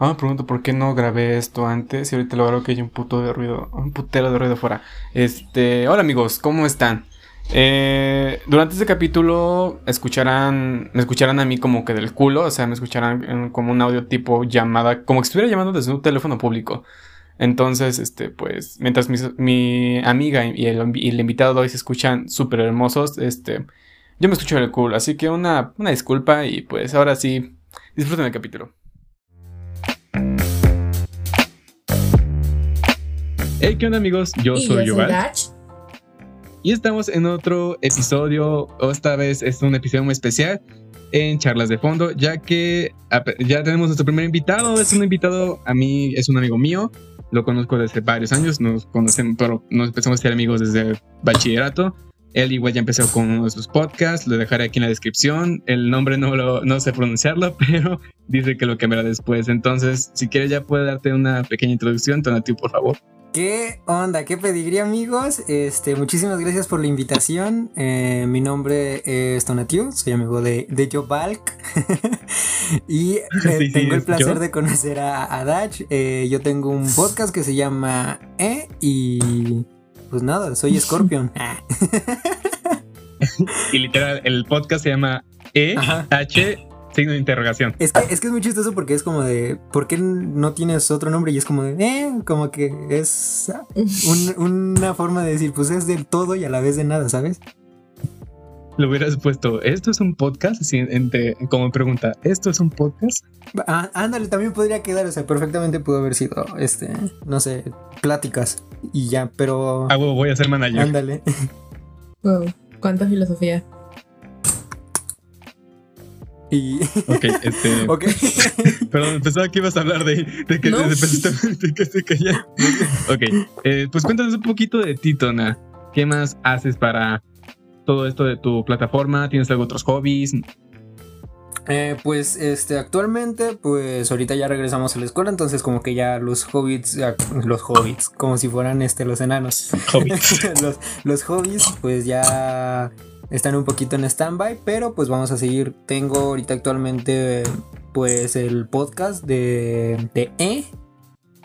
Ahora me pregunto por qué no grabé esto antes y ahorita lo veo que hay un puto de ruido, un putero de ruido afuera. Este, hola amigos, ¿cómo están? Eh, durante este capítulo escucharán, me escucharán a mí como que del culo, o sea, me escucharán como un audio tipo llamada, como que estuviera llamando desde un teléfono público. Entonces, este, pues, mientras mi, amiga y el, invitado hoy se escuchan súper hermosos, este, yo me escucho del culo. Así que una, una disculpa y pues ahora sí, disfruten el capítulo. Hey, ¿qué onda amigos? Yo soy Yoval. Y estamos en otro episodio, o esta vez es un episodio muy especial en Charlas de Fondo, ya que ya tenemos nuestro primer invitado, es un invitado, a mí es un amigo mío, lo conozco desde varios años, nos conocemos, pero nos empezamos a ser amigos desde bachillerato. Él igual ya empezó con uno de sus podcasts, lo dejaré aquí en la descripción. El nombre no, lo, no sé pronunciarlo, pero dice que lo cambiará después. Entonces, si quieres ya puede darte una pequeña introducción, Tonatiu, por favor. ¿Qué onda? ¿Qué pediría amigos? Este, muchísimas gracias por la invitación. Eh, mi nombre es Tonatiu, soy amigo de, de Joe Balk. y eh, tengo el placer de conocer a, a Dach. Eh, yo tengo un podcast que se llama E y pues nada, soy Scorpion. y literal, el podcast se llama E H Signo de interrogación. Es que, es que es muy chistoso porque es como de, ¿por qué no tienes otro nombre? Y es como de, eh, como que es una forma de decir, pues es del todo y a la vez de nada, ¿sabes? Lo hubieras puesto, ¿esto es un podcast? Así, entre, como pregunta, ¿esto es un podcast? Ah, ándale, también podría quedar, o sea, perfectamente pudo haber sido, este, no sé, pláticas y ya, pero... Ah, voy a ser manager. Ándale. Wow, cuánta filosofía. Y... Ok, este... ok. Perdón, pensaba que ibas a hablar de, de que, de, que se calla. Ok, eh, pues cuéntanos un poquito de ti, Tona. ¿Qué más haces para todo esto de tu plataforma? ¿Tienes algo otros hobbies? Eh, pues este actualmente pues ahorita ya regresamos a la escuela entonces como que ya los hobbits los hobbits como si fueran este los enanos los, los hobbies pues ya están un poquito en stand-by, pero pues vamos a seguir. Tengo ahorita actualmente pues el podcast de, de E.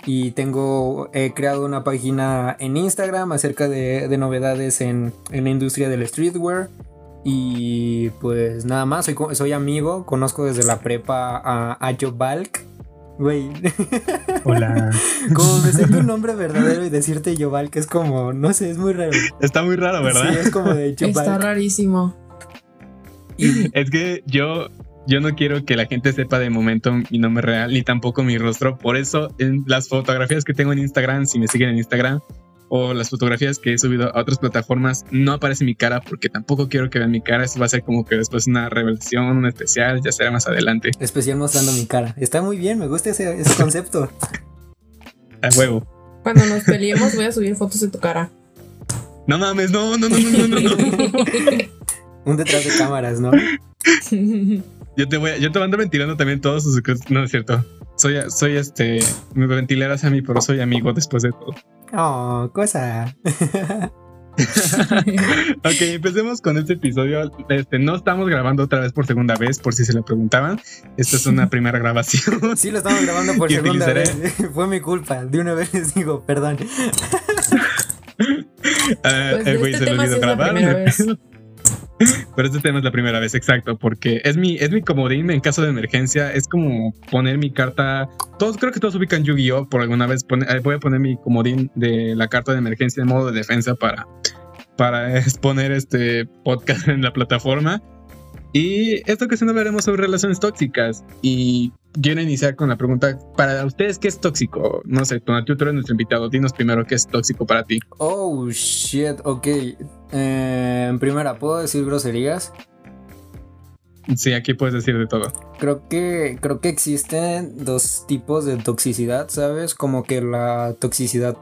Y tengo, he creado una página en Instagram acerca de, novedades en, la industria del streetwear. Y pues nada más, soy, soy amigo, conozco desde la prepa a, a Joe Balk. Güey. Hola. Como me sé tu nombre verdadero y decirte Yoval, que es como, no sé, es muy raro. Está muy raro, ¿verdad? Sí, es como de Yoval. Está rarísimo. Es que yo, yo no quiero que la gente sepa de momento mi nombre real, ni tampoco mi rostro. Por eso, en las fotografías que tengo en Instagram, si me siguen en Instagram, o las fotografías que he subido a otras plataformas no aparece mi cara porque tampoco quiero que vean mi cara. Eso va a ser como que después una revelación, un especial, ya será más adelante. Especial mostrando mi cara. Está muy bien, me gusta ese, concepto. a huevo. Cuando nos peleemos voy a subir fotos de tu cara. No mames, no, no, no, no, no, no. un detrás de cámaras, ¿no? yo te voy a, yo te ando ventilando también todos sus No es cierto. Soy, soy este. Me ventilarás a mí, pero soy amigo después de todo. Oh, cosa. ok, empecemos con este episodio. Este, no estamos grabando otra vez por segunda vez, por si se lo preguntaban. Esta es una primera grabación. Sí, lo estamos grabando por segunda vez. Fue mi culpa. De una vez les digo, perdón. Ah, pues el güey este se le olvidó grabar. Pero este tema es la primera vez, exacto, porque es mi, es mi comodín en caso de emergencia. Es como poner mi carta. Todos, creo que todos ubican Yu-Gi-Oh! Por alguna vez eh, voy a poner mi comodín de la carta de emergencia en modo de defensa para, para exponer este podcast en la plataforma. Y esta ocasión hablaremos sobre relaciones tóxicas. Y quiero iniciar con la pregunta: para ustedes, ¿qué es tóxico? No sé, tú eres nuestro invitado. Dinos primero qué es tóxico para ti. Oh shit, ok. Eh, en primera, ¿puedo decir groserías? Sí, aquí puedes decir de todo. Creo que, creo que existen dos tipos de toxicidad, ¿sabes? Como que la toxicidad,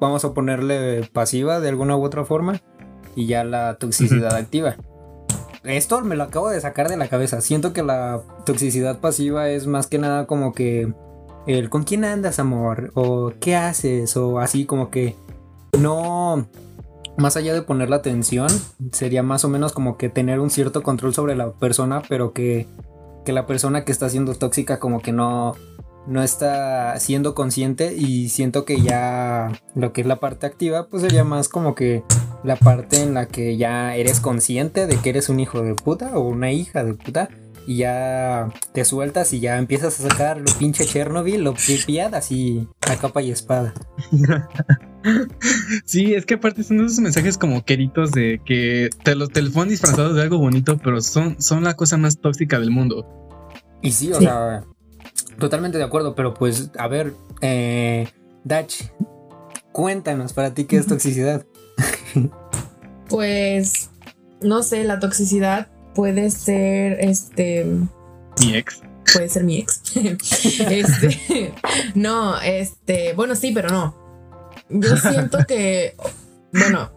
vamos a ponerle pasiva de alguna u otra forma, y ya la toxicidad activa esto me lo acabo de sacar de la cabeza. Siento que la toxicidad pasiva es más que nada como que el con quién andas, amor, o qué haces, o así como que no. Más allá de poner la atención, sería más o menos como que tener un cierto control sobre la persona, pero que, que la persona que está siendo tóxica como que no, no está siendo consciente y siento que ya lo que es la parte activa pues sería más como que la parte en la que ya eres consciente de que eres un hijo de puta o una hija de puta y ya te sueltas y ya empiezas a sacar lo pinche Chernobyl, lo pipiad así a capa y espada. sí, es que aparte son esos mensajes como queritos de que te los teléfonos disfrazados de algo bonito, pero son, son la cosa más tóxica del mundo. Y sí, o sea, totalmente de acuerdo, pero pues, a ver, eh, Dach, cuéntanos para ti qué es toxicidad. pues, no sé, la toxicidad puede ser este. Mi ex. Puede ser mi ex. este. No, este. Bueno, sí, pero no. Yo siento que. Bueno,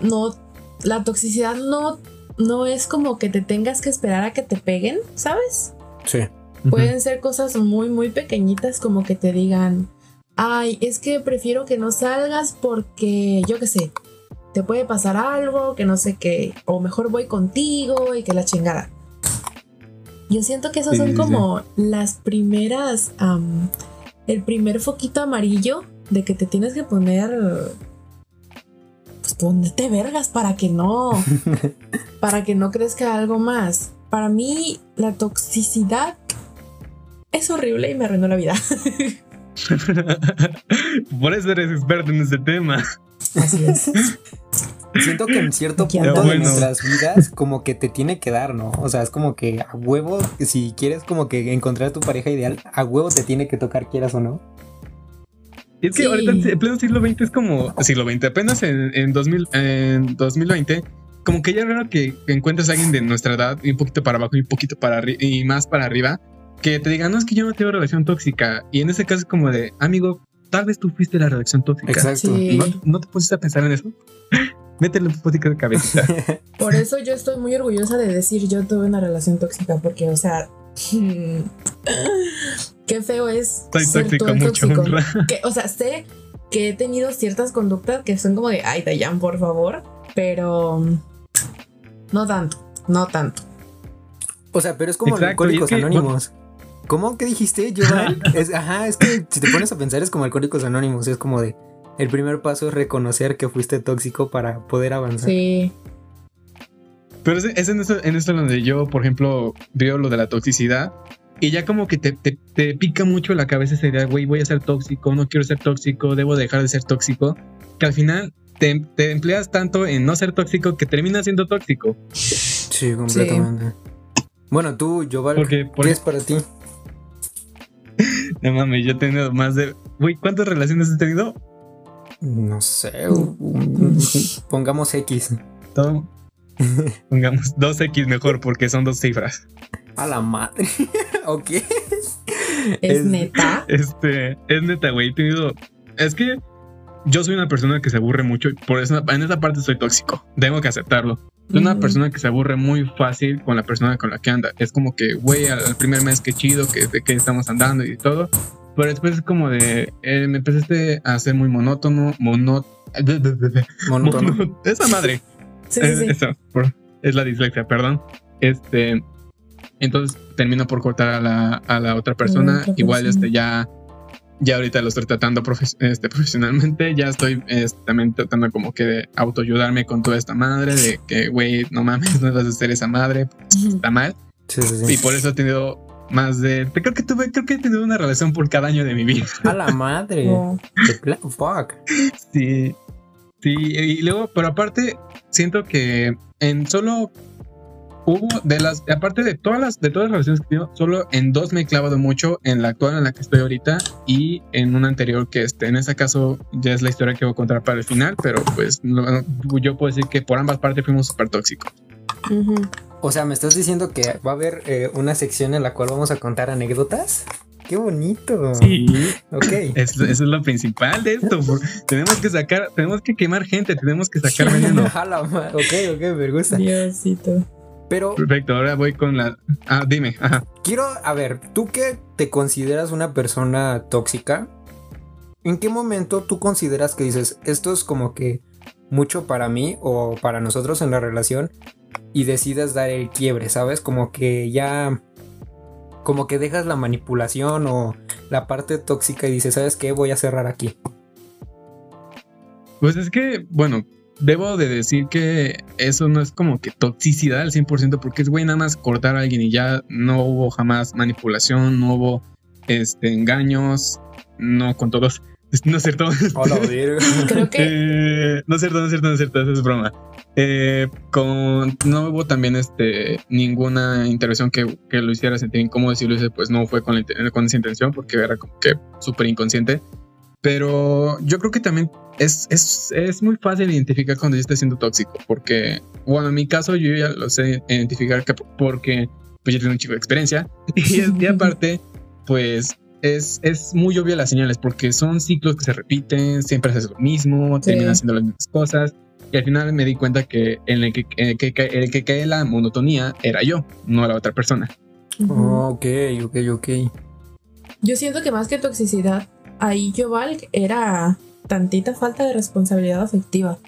no. La toxicidad no. No es como que te tengas que esperar a que te peguen, ¿sabes? Sí. Pueden ser cosas muy, muy pequeñitas como que te digan, ay, es que prefiero que no salgas porque, yo qué sé, te puede pasar algo, que no sé qué, o mejor voy contigo y que la chingada. Yo siento que esas son como las primeras, el primer foquito amarillo de que te tienes que poner, pues ponerte vergas para que no, para que no crezca algo más. Para mí la toxicidad es horrible y me arruinó la vida. Por eso eres experto en este tema. Así es. Siento que en cierto punto de nuestras vidas como que te tiene que dar, ¿no? O sea, es como que a huevo, si quieres como que encontrar a tu pareja ideal, a huevo te tiene que tocar, quieras o no. es que ahorita en pleno siglo XX es como siglo XX, apenas en, en, 2000, en 2020, como que ya es raro que encuentres a alguien de nuestra edad y un poquito para abajo y un poquito para y más para arriba que te digan, no es que yo no tengo relación tóxica. Y en ese caso es como de, amigo, tal vez tú fuiste la relación tóxica. Exacto. ¿No, te pusiste a pensar en eso? Métele un poquito de cabeza. Por eso yo estoy muy orgullosa de decir yo tuve una relación tóxica, porque, o sea, qué feo es. Soy ser tóxico, mucho que, o sea, sé que he tenido ciertas conductas que son como de, ay, Dayan, por favor, pero no tanto, no tanto. O sea, pero es como Alcohólicos Anónimos. ¿Cómo? ¿Qué dijiste, Jovan? ajá, es que si te pones a pensar es como Alcohólicos Anónimos, es como de el primer paso es reconocer que fuiste tóxico para poder avanzar. Sí. Pero es, en, esto, en donde yo, por ejemplo, veo lo de la toxicidad y ya como que te, te, pica mucho la cabeza esa idea, güey, voy a ser tóxico, no quiero ser tóxico, debo dejar de ser tóxico, que al final te, empleas tanto en no ser tóxico que terminas siendo tóxico. Sí, completamente. Bueno, tú, Joval, ¿qué es para ti? No mames, yo he tenido más de. Güey, ¿cuántas relaciones has tenido? No sé. pongamos X. Todo. pongamos 2X mejor porque son dos cifras. A la madre. ok. ¿Es, neta? Este, es neta, güey. He tenido. Es que yo soy una persona que se aburre mucho y por eso en esa parte soy tóxico. Tengo que aceptarlo. Soy una persona que se aburre muy fácil con la persona con la que anda. Es como que, güey, al, primer mes que chido, que de que estamos andando y todo. Pero después es como de, eh, me empezaste a ser muy monótono, monótono. Monótono. Esa madre. Sí, es, sí. Eso, es la dislexia, perdón. Este, entonces termino por cortar a la, a la otra persona. Igual este ya ya ahorita lo estoy tratando este, profesionalmente, ya estoy este, también tratando como que de autoayudarme con toda esta madre, de que, güey, no mames, no vas a ser esa madre, está mal. Y por eso he tenido más de, creo que tuve, creo que he tenido una relación por cada año de mi vida. A la madre. Fuck. Sí. Sí, y luego, pero aparte, siento que en solo hubo de las, aparte de todas las, de todas las relaciones que tengo, solo en dos me he clavado mucho, en la actual en la que estoy ahorita y en una anterior que este, en ese caso ya es la historia que voy a contar para el final, pero pues yo puedo decir que por ambas partes fuimos súper tóxicos. O sea, ¿me estás diciendo que va a haber eh, una sección en la cual vamos a contar anécdotas? ¡Qué bonito! Sí. Ok. Eso, es lo principal de esto. tenemos que sacar, tenemos que quemar gente, tenemos que sacar veneno. ok, ok, me gusta. Diosito. Pero. Perfecto, ahora voy con la. Ah, dime. Ajá. Quiero, a ver, tú que te consideras una persona tóxica, ¿en qué momento tú consideras que dices, esto es como que mucho para mí o para nosotros en la relación y decides dar el quiebre, ¿sabes? Como que ya. Como que dejas la manipulación o la parte tóxica y dice, ¿sabes qué? Voy a cerrar aquí. Pues es que, bueno, debo de decir que eso no es como que toxicidad al 100% porque es güey nada más cortar a alguien y ya no hubo jamás manipulación, no hubo este, engaños, no con todos. No es cierto. Creo que. Eh, no es cierto, no es cierto, no es cierto, eso es broma. Eh, con, no hubo también este, ninguna intervención que, que, lo hiciera sentir incómodo. Si lo hice, pues no fue con, con esa intención porque era como que súper inconsciente. Pero yo creo que también es, es, es, muy fácil identificar cuando ya está siendo tóxico, porque, bueno, en mi caso yo ya lo sé identificar porque pues yo tengo un chico de experiencia y, aparte, pues es, es muy obvio las señales, porque son ciclos que se repiten, siempre haces lo mismo, terminas haciendo las mismas cosas. Y al final me di cuenta que en el que, el que, el que cae la monotonía era yo, no la otra persona. ok, ok, ok. Yo siento que más que toxicidad, ahí Yoval era tantita falta de responsabilidad afectiva.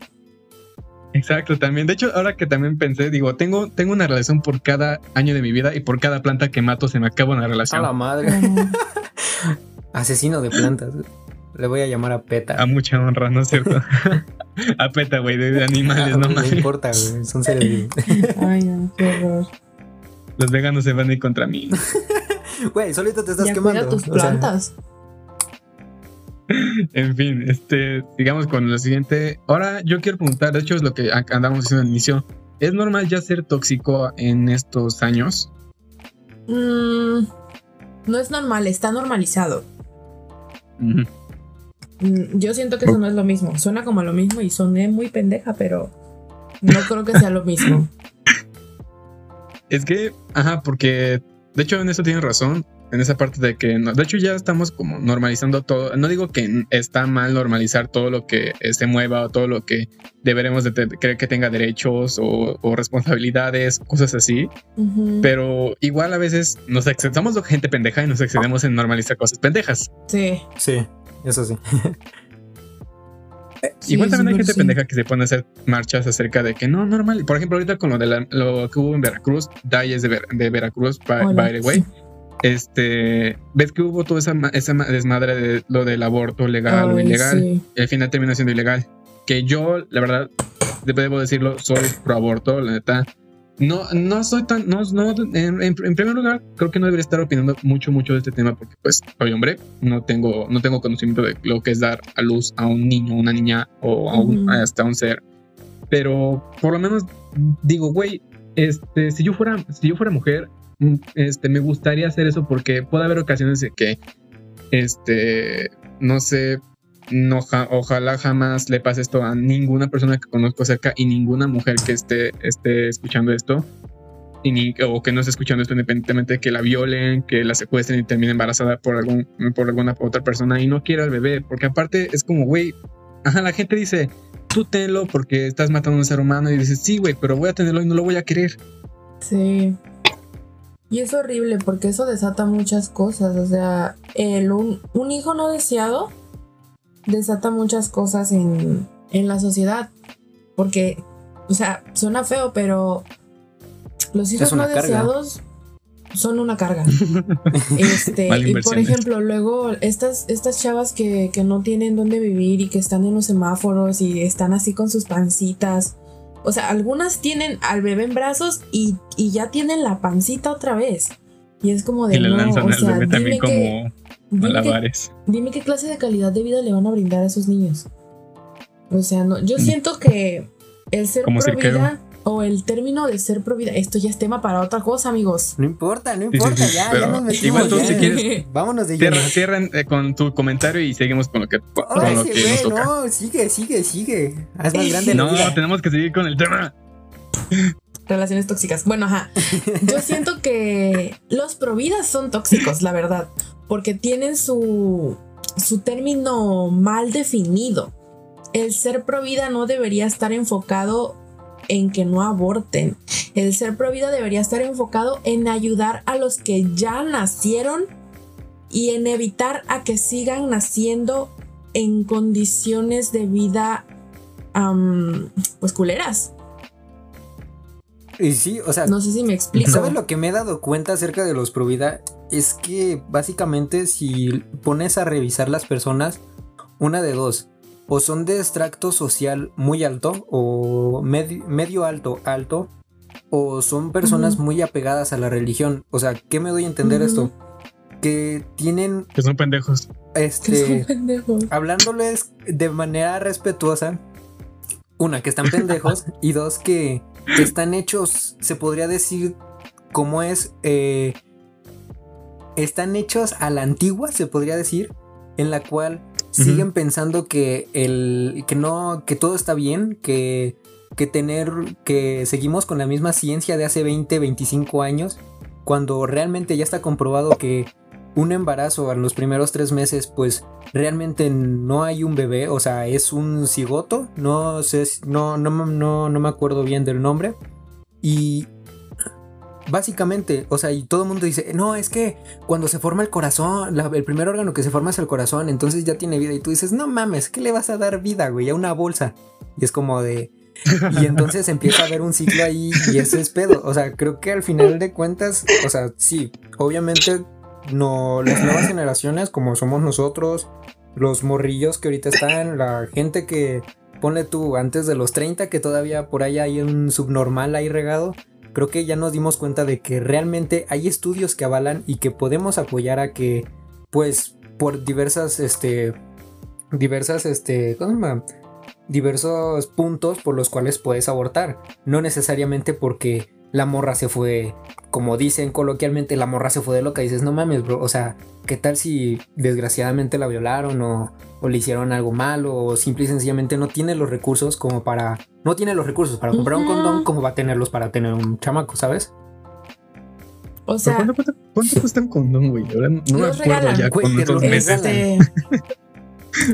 Exacto, también. De hecho, ahora que también pensé, digo, tengo, tengo una relación por cada año de mi vida y por cada planta que mato se me acaba una relación. A la madre. Asesino de plantas. Le voy a llamar a PETA. A mucha honra, ¿no es cierto? a PETA, güey, de, animales, no, no importa, güey, son seres Ay, no, qué horror. Los veganos se van a ir contra mí. Güey, solito te estás quemando. tus plantas en fin, este, sigamos con lo siguiente. Ahora yo quiero preguntar, de hecho es lo que andamos diciendo al inicio. ¿Es normal ya ser tóxico en estos años? Mm, no es normal, está normalizado. Mm, yo siento que eso no es lo mismo. Suena como lo mismo y soné muy pendeja, pero no creo que sea lo mismo. Es que, ajá, porque de hecho en eso tienes razón en esa parte de que, no, de hecho ya estamos como normalizando todo. No digo que está mal normalizar todo lo que eh, se mueva o todo lo que deberemos de creer que tenga derechos o, responsabilidades, cosas así. Pero igual a veces nos excedemos gente pendeja y nos excedemos en normalizar cosas pendejas. Sí. Sí, eso sí. Igual también hay gente pendeja que se pone a hacer marchas acerca de que no, normal. Por ejemplo, ahorita con lo de lo que hubo en Veracruz, Dai es de, de Veracruz, by, by the way este, ves que hubo toda esa, esa desmadre de lo del aborto legal o ilegal, y al final terminó siendo ilegal. Que yo, la verdad, debo decirlo, soy pro aborto, la neta. No, no soy tan, no, no en, primer lugar, creo que no debería estar opinando mucho, mucho de este tema porque, pues, soy hombre, no tengo, no tengo conocimiento de lo que es dar a luz a un niño, una niña o a un, hasta un ser. Pero, por lo menos, digo, güey, este, si yo fuera, si yo fuera mujer, este, me gustaría hacer eso porque puede haber ocasiones de que, este, no sé, no, ojalá jamás le pase esto a ninguna persona que conozco cerca y ninguna mujer que esté, esté escuchando esto. Y ni, o que no esté escuchando esto independientemente de que la violen, que la secuestren y termine embarazada por, algún, por alguna otra persona y no quiera al bebé, porque aparte es como, güey, ajá, la gente dice, tú tenlo porque estás matando a un ser humano y dices, sí, güey, pero voy a tenerlo y no lo voy a querer. Sí. Y es horrible porque eso desata muchas cosas. O sea, el, un, hijo no deseado desata muchas cosas en, en la sociedad. Porque, o sea, suena feo, pero los hijos no deseados son una carga. este, y por ejemplo, luego estas, estas chavas que, que no tienen dónde vivir y que están en los semáforos y están así con sus pancitas o sea, algunas tienen al bebé en brazos y, ya tienen la pancita otra vez. Y es como de y le lanzan o sea, bebé también como malabares. Dime, qué clase de calidad de vida le van a brindar a esos niños. O sea, no, yo mm. siento que el ser pro vida o el término de ser pro vida, esto ya es tema para otra cosa, amigos. No importa, no importa, ya, ya nos metimos. Igual tú si quieres, vámonos de cierra, cierran eh, con tu comentario y seguimos con lo que, con lo que nos toca. No, sigue, sigue, sigue. Haz más grande No, tenemos que seguir con el tema. Relaciones tóxicas. Bueno, ajá. Yo siento que los providas son tóxicos, la verdad, porque tienen su su término mal definido. El ser provida no debería estar enfocado en que no aborten. El ser pro vida debería estar enfocado en ayudar a los que ya nacieron y en evitar a que sigan naciendo en condiciones de vida pues culeras. Y sí, o sea, no sé si me explico. ¿Sabes lo que me he dado cuenta acerca de los pro vida? es que básicamente si pones a revisar las personas, una de dos, o son de extracto social muy alto o medio, alto, alto, o son personas muy apegadas a la religión. O sea, ¿qué me doy a entender esto? Que tienen... Que son pendejos. Este... Hablándoles de manera respetuosa. Una, que están pendejos. y dos, que están hechos, se podría decir, como es... Eh, están hechos a la antigua, se podría decir, en la cual siguen pensando que el que no que todo está bien, que que tener que seguimos con la misma ciencia de hace 20, 25 años, cuando realmente ya está comprobado que un embarazo en los primeros tres meses, pues realmente no hay un bebé, o sea, es un cigoto, no sé, no, no, no, no me acuerdo bien del nombre. Y Básicamente, o sea, y todo el mundo dice, no, es que cuando se forma el corazón, el primer órgano que se forma es el corazón, entonces ya tiene vida. Y tú dices, no mames, ¿qué le vas a dar vida, güey? A una bolsa. Y es como de... Y entonces empieza a haber un ciclo ahí y ese es pedo. O sea, creo que al final de cuentas, o sea, sí, obviamente no, las nuevas generaciones como somos nosotros, los morrillos que ahorita están, la gente que ponle tú antes de los 30 que todavía por ahí hay un subnormal ahí regado, creo que ya nos dimos cuenta de que realmente hay estudios que avalan y que podemos apoyar a que, pues, por diversas, este, diversas, este, ¿cómo se llama? Diversos puntos por los cuales puedes abortar. No necesariamente porque la morra se fue, como dicen coloquialmente, la morra se fue de loca. Dices, no mames, bro. O sea, ¿qué tal si desgraciadamente la violaron o, le hicieron algo malo o simple y sencillamente no tiene los recursos como para. No tiene los recursos para comprar un condón como va a tenerlos para tener un chamaco, ¿sabes? O sea. ¿Cuánto, cuesta un condón, güey? Ahora no me acuerdo ya cuántos meses. Este...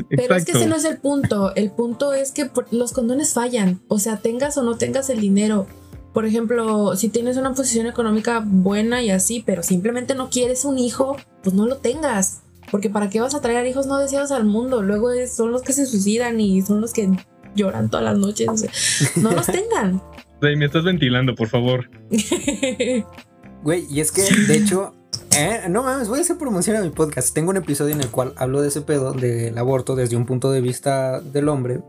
Pero es que ese no es el punto. El punto es que los condones fallan. O sea, tengas o no tengas el dinero por ejemplo, si tienes una posición económica buena y así, pero simplemente no quieres un hijo, pues no lo tengas. Porque ¿para qué vas a traer hijos no deseados al mundo? Luego son los que se suicidan y son los que lloran todas las noches. no los tengan. me estás ventilando, por favor. Güey, y es que, de hecho, eh, no mames, voy a hacer promoción a mi podcast. Tengo un episodio en el cual hablo de ese pedo del aborto desde un punto de vista del hombre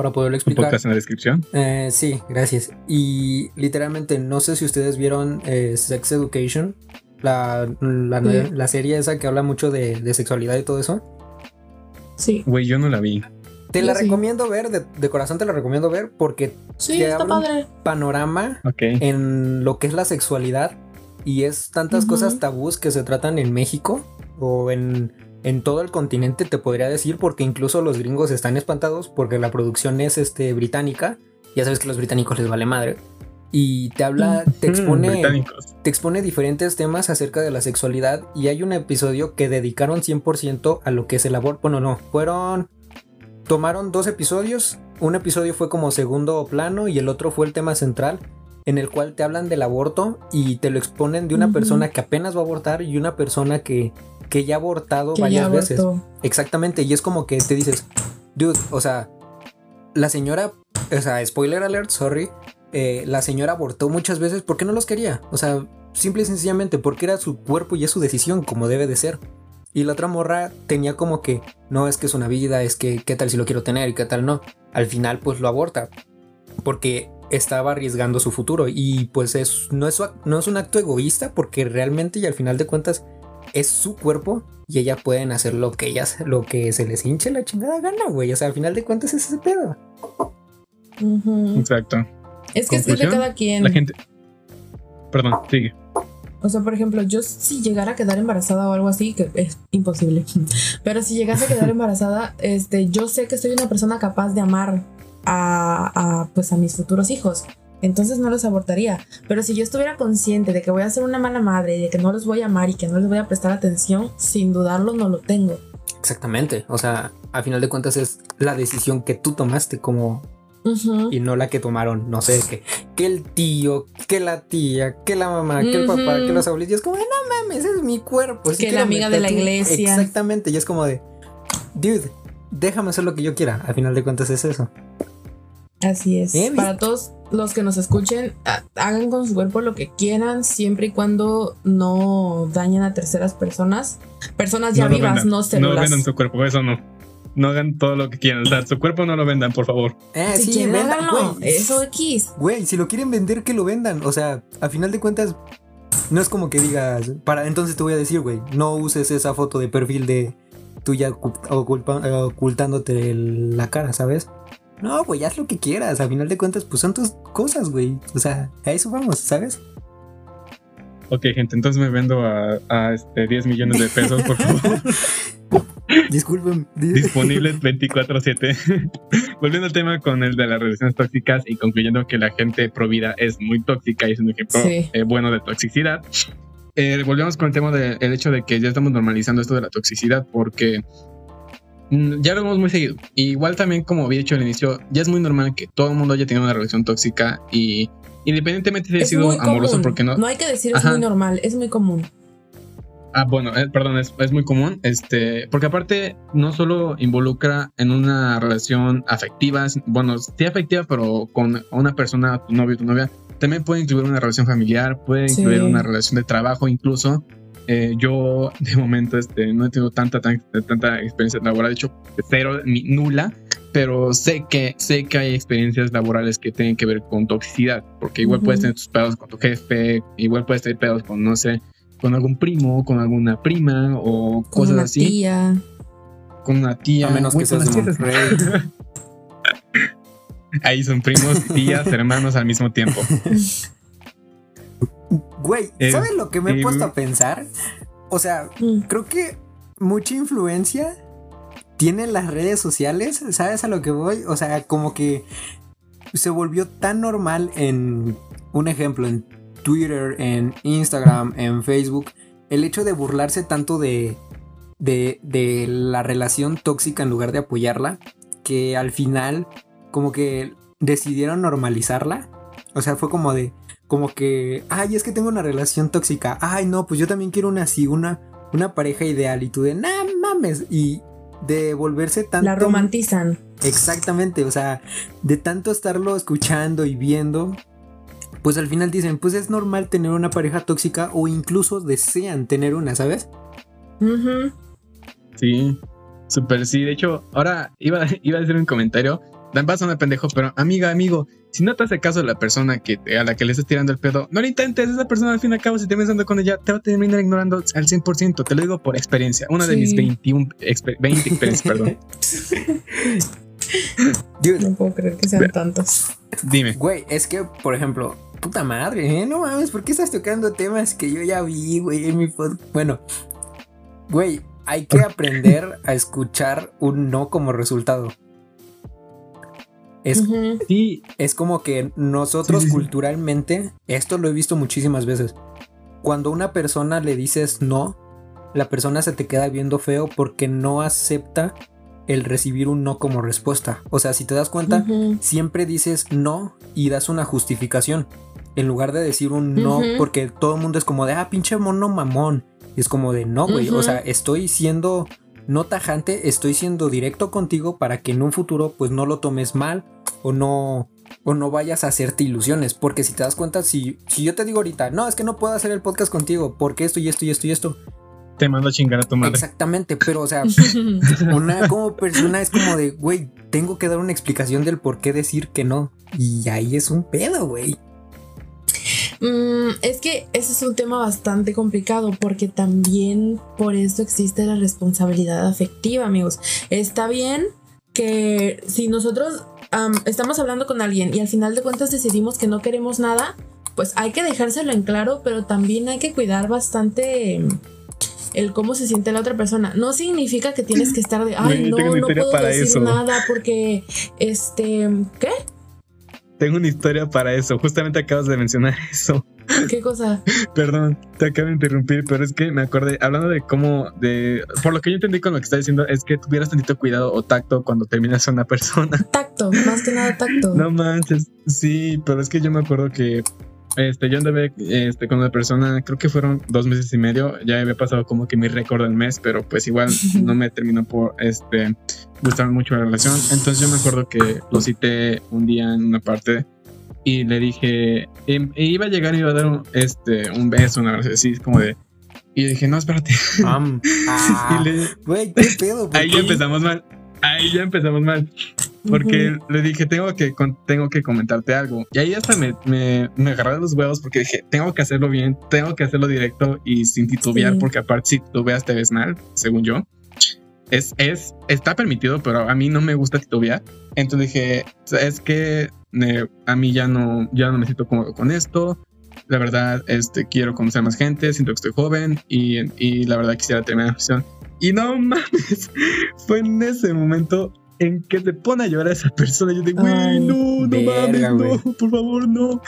para poderlo explicar. podcast en la descripción? Eh, sí, gracias. Y literalmente, no sé si ustedes vieron eh, Sex Education, la, la, serie esa que habla mucho de, sexualidad y todo eso. Sí. Güey, yo no la vi. Te la recomiendo ver, de, corazón te la recomiendo ver porque sí, te está padre. un panorama en lo que es la sexualidad y es tantas cosas tabús que se tratan en México o en en todo el continente, te podría decir, porque incluso los gringos están espantados porque la producción es este, británica. Ya sabes que a los británicos les vale madre. Y te habla, te expone, te expone diferentes temas acerca de la sexualidad. Y hay un episodio que dedicaron 100% a lo que es el aborto. Bueno, no, fueron. Tomaron dos episodios. Un episodio fue como segundo plano y el otro fue el tema central en el cual te hablan del aborto y te lo exponen de una persona que apenas va a abortar y una persona que que ya ha abortado varias veces. Exactamente, y es como que te dices, dude, o sea, la señora, o sea, spoiler alert, sorry, eh, la señora abortó muchas veces porque no los quería. O sea, simple y sencillamente porque era su cuerpo y es su decisión, como debe de ser. Y la otra morra tenía como que, no, es que es una vida, es que, ¿qué tal si lo quiero tener y qué tal no? Al final, pues lo aborta. Porque estaba arriesgando su futuro. Y pues es, no, es, no es un acto egoísta, porque realmente y al final de cuentas es su cuerpo y ellas pueden hacer lo que ellas, lo que se les hinche la chingada gana, güey. O sea, al final de cuentas es ese pedo. Exacto. Es que es de cada quien. La gente. Perdón, sigue. O sea, por ejemplo, yo si llegara a quedar embarazada o algo así, que es imposible, pero si llegase a quedar embarazada, este, yo sé que soy una persona capaz de amar a, a, pues a mis futuros hijos entonces no los abortaría. Pero si yo estuviera consciente de que voy a ser una mala madre y de que no los voy a amar y que no les voy a prestar atención, sin dudarlo no lo tengo. Exactamente. O sea, a final de cuentas es la decisión que tú tomaste como... Y no la que tomaron, no sé, que, que el tío, que la tía, que la mamá, que el papá, que los abuelitos. Es como, no mames, es mi cuerpo. que la amiga de la iglesia. Exactamente. Y es como de, dude, déjame hacer lo que yo quiera. A final de cuentas es eso. Así es. Para todos los que nos escuchen hagan con su cuerpo lo que quieran, siempre y cuando no dañen a terceras personas. Personas ya vivas, no células. No vendan su cuerpo, eso no. No hagan todo lo que quieran. O sea, su cuerpo no lo vendan, por favor. Eh, si sí, quieren, véndanlo. Eso X. Güey, si lo quieren vender, que lo vendan. O sea, a final de cuentas, no es como que digas. Para entonces te voy a decir, güey, no uses esa foto de perfil de tuya ocultándote la cara, ¿sabes? No, güey, haz lo que quieras. A final de cuentas, pues son tus cosas, güey. O sea, a eso vamos, ¿sabes? Ok, gente, entonces me vendo a, este 10 millones de pesos, por favor. Disculpen. Disponibles 24-7. Volviendo al tema con el de las relaciones tóxicas y concluyendo que la gente pro vida es muy tóxica y es un ejemplo eh, bueno de toxicidad. Eh, volvemos con el tema del hecho de que ya estamos normalizando esto de la toxicidad porque Mm, ya lo vemos muy seguido. igual también, como había dicho al inicio, ya es muy normal que todo el mundo haya tenido una relación tóxica y independientemente de si haya sido amoroso, porque no. No hay que decir es muy normal, es muy común. Ah, bueno, eh, perdón, es, es, muy común, este, porque aparte no solo involucra en una relación afectiva, bueno, sí afectiva, pero con una persona, tu novio, tu novia, también puede incluir una relación familiar, puede incluir una relación de trabajo incluso, eh, yo de momento este, no he tenido tanta, tanta experiencia laboral, de hecho cero, ni nula, pero sé que, sé que hay experiencias laborales que tienen que ver con toxicidad, porque igual puedes tener tus pedos con tu jefe, igual puedes tener pedos con, no sé, con algún primo, con alguna prima o cosas una así. Tía. Con una tía. A menos que seas de Ahí son primos, tías, hermanos al mismo tiempo. Güey, eh, ¿sabes lo que me he puesto a pensar? O sea, mm. creo que mucha influencia tienen las redes sociales, ¿sabes a lo que voy? O sea, como que se volvió tan normal en, un ejemplo, en Twitter, en Instagram, en Facebook, el hecho de burlarse tanto de, de, de la relación tóxica en lugar de apoyarla, que al final como que decidieron normalizarla. O sea, fue como de, como que, ay, es que tengo una relación tóxica, ay, no, pues yo también quiero una así, una, una pareja ideal, y tú de, nah, mames, y de volverse tanto... La romantizan. Exactamente, o sea, de tanto estarlo escuchando y viendo, pues al final dicen, pues es normal tener una pareja tóxica o incluso desean tener una, ¿sabes? Sí, súper sí. De hecho, ahora iba, iba a hacer un comentario Dan paso de pendejo, pero amiga, amigo, si no te hace caso la persona que a la que le estás tirando el pedo, no lo intentes. Esa persona al fin y al cabo, si te ves con ella, te va a terminar ignorando al 100%. Te lo digo por experiencia. Una de mis 21, 20 experiencias, perdón. no puedo creer que sean tantos. Dime. Güey, es que, por ejemplo, puta madre, ¿eh? No mames, ¿por qué estás tocando temas que yo ya vi, güey, en mi podcast? Bueno, güey, hay que aprender a escuchar un no como resultado. Es, es como que nosotros culturalmente, esto lo he visto muchísimas veces, cuando a una persona le dices no, la persona se te queda viendo feo porque no acepta el recibir un no como respuesta. O sea, si te das cuenta, siempre dices no y das una justificación. En lugar de decir un no, porque todo el mundo es como de, ah, pinche mono mamón. Y es como de, no, güey. O sea, estoy siendo no tajante, estoy siendo directo contigo para que en un futuro pues no lo tomes mal o no o no vayas a hacerte ilusiones, porque si te das cuenta si si yo te digo ahorita, no, es que no puedo hacer el podcast contigo porque esto y esto y esto y esto te mando a chingar a tu madre. Exactamente, pero o sea, una como persona es como de, güey, tengo que dar una explicación del por qué decir que no. Y ahí es un pedo, güey. Mm, es que ese es un tema bastante complicado porque también por eso existe la responsabilidad afectiva, amigos. Está bien que si nosotros estamos hablando con alguien y al final de cuentas decidimos que no queremos nada, pues hay que dejárselo en claro, pero también hay que cuidar bastante el cómo se siente la otra persona. No significa que tienes que estar de, ay, no, no puedo decir nada porque, este, ¿qué? Tengo una historia para eso. Justamente acabas de mencionar eso. ¿Qué cosa? Perdón, te acabo de interrumpir, pero es que me acordé, hablando de cómo, de, por lo que yo entendí con lo que estás diciendo, es que tuvieras tantito cuidado o tacto cuando terminas a una persona. Tacto, más que nada tacto. No manches, sí, pero es que yo me acuerdo que este, yo andaba este, con una persona, creo que fueron dos meses y medio, ya había pasado como que mi récord del mes, pero pues igual no me terminó por este, gustar mucho la relación. Entonces yo me acuerdo que lo cité un día en una parte y le dije, e, iba a llegar y iba a dar un, este, un beso, una vez así, como de... Y dije, no, espérate. Ah, güey, qué pedo. Ahí ya empezamos mal. Ahí ya empezamos mal. Porque le dije, tengo que, tengo que comentarte algo. Y ahí hasta me, me, me, agarré los huevos porque dije, tengo que hacerlo bien, tengo que hacerlo directo y sin titubear, porque aparte si titubeas te ves mal, según yo. Es, es, está permitido, pero a mí no me gusta titubear. Entonces dije, es que eh, a mí ya no, ya no me siento cómodo con esto. La verdad, este, quiero conocer más gente, siento que estoy joven y, y la verdad quisiera terminar la sesión. Y no mames, fue en ese momento en que se pone a llorar esa persona. Yo digo, güey, no, no mames, no, por favor, no.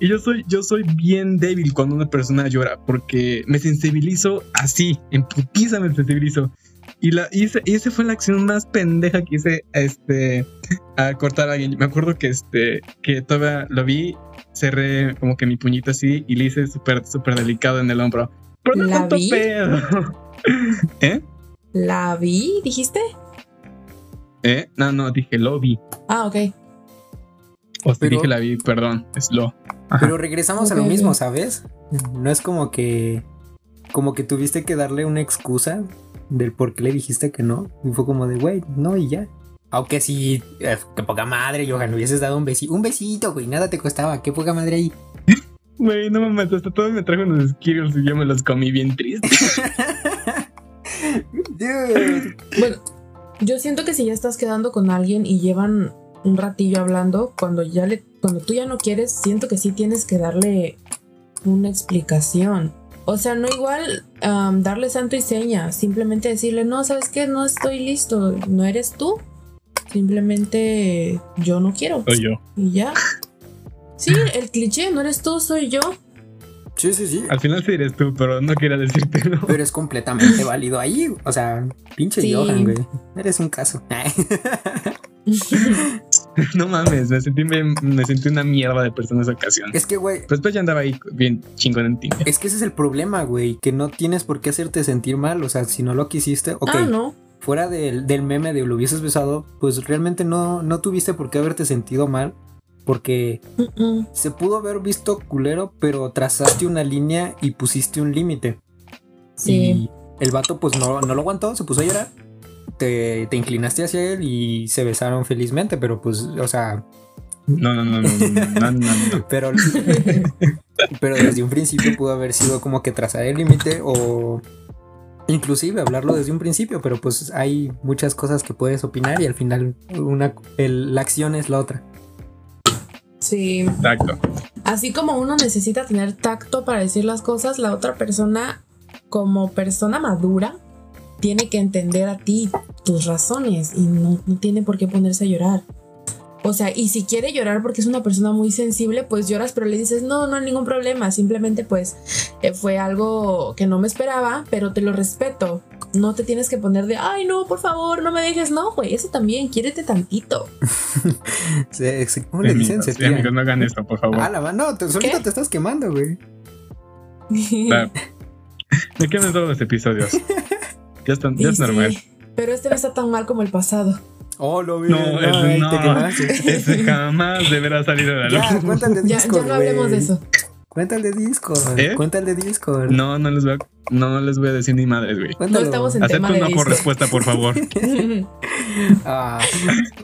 Y yo soy, yo soy bien débil cuando una persona llora, porque me sensibilizo así, en putiza me sensibilizo. Y, la, hice, y esa fue la acción más pendeja que hice este, a cortar a alguien. Me acuerdo que, este, que todavía lo vi, cerré como que mi puñito así y le hice súper, súper delicado en el hombro. Pero no tanto pedo. ¿Eh? ¿La vi, dijiste? ¿Eh? No, no, dije lo vi. Ah, ok. O si dije la vi, perdón, es lo. Pero regresamos a lo mismo, ¿sabes? No es como que. Como que tuviste que darle una excusa del por qué le dijiste que no. Y fue como de, güey, no, y ya. Aunque sí, eh, qué poca madre, Johan, hubieses dado un besito. Un besito, güey, nada te costaba, qué poca madre ahí. Güey, no mames, hasta todo me trajo unos Skittles y yo me los comí bien triste. Bueno, yo siento que si ya estás quedando con alguien y llevan un ratillo hablando, cuando ya le, cuando tú ya no quieres, siento que sí tienes que darle una explicación. O sea, no igual darle santo y seña, simplemente decirle, no, ¿sabes qué? No estoy listo, no eres tú. Simplemente yo no quiero. Soy yo. Y ya. Sí, el cliché, no eres tú, soy yo. Sí, sí, sí. Al final sí eres tú, pero no quiero decírtelo. Pero es completamente válido ahí. O sea, pinche Johan, güey. Eres un caso. no mames, me sentí, me, sentí una mierda de persona en esa ocasión. Es que, güey. Pues después ya andaba ahí bien chingón en ti. Es que ese es el problema, güey. Que no tienes por qué hacerte sentir mal. O sea, si no lo quisiste, ok. Ah, no. Fuera del, del meme de lo hubieses besado, pues realmente no, no tuviste por qué haberte sentido mal porque se pudo haber visto culero, pero trazaste una línea y pusiste un límite. Sí. Y el vato pues no, no, lo aguantó, se puso a llorar. Te, te, inclinaste hacia él y se besaron felizmente, pero pues, o sea... No, no, no, no, no, no, no. pero, pero desde un principio pudo haber sido como que trazar el límite o inclusive hablarlo desde un principio, pero pues hay muchas cosas que puedes opinar y al final una, la acción es la otra. Sí. Tacto. Así como uno necesita tener tacto para decir las cosas, la otra persona, como persona madura, tiene que entender a ti tus razones y no, no tiene por qué ponerse a llorar. O sea, y si quiere llorar porque es una persona muy sensible, pues lloras, pero le dices, no, no hay ningún problema, simplemente pues eh, fue algo que no me esperaba, pero te lo respeto. No te tienes que poner de, ay, no, por favor, no me dejes, no, güey, eso también, quiérete tantito. ¿Cómo le dicen? Sí, amigos, no hagan esto, por favor. Ah, la no, te, solito te estás quemando, güey. Me quedan todos los episodios. Ya, están, ya es normal. pero este no está tan mal como el pasado. Oh, lo vi. No, ese, no, ese jamás deberá salir a la luz. Ya, cuéntale ya, ya no hablemos de eso. Cuéntale Discord. ¿Eh? Cuéntale Discord. No, no les voy a, no les voy a decir ni madres, güey. No estamos en Acepta tema una por respuesta, por favor. ah,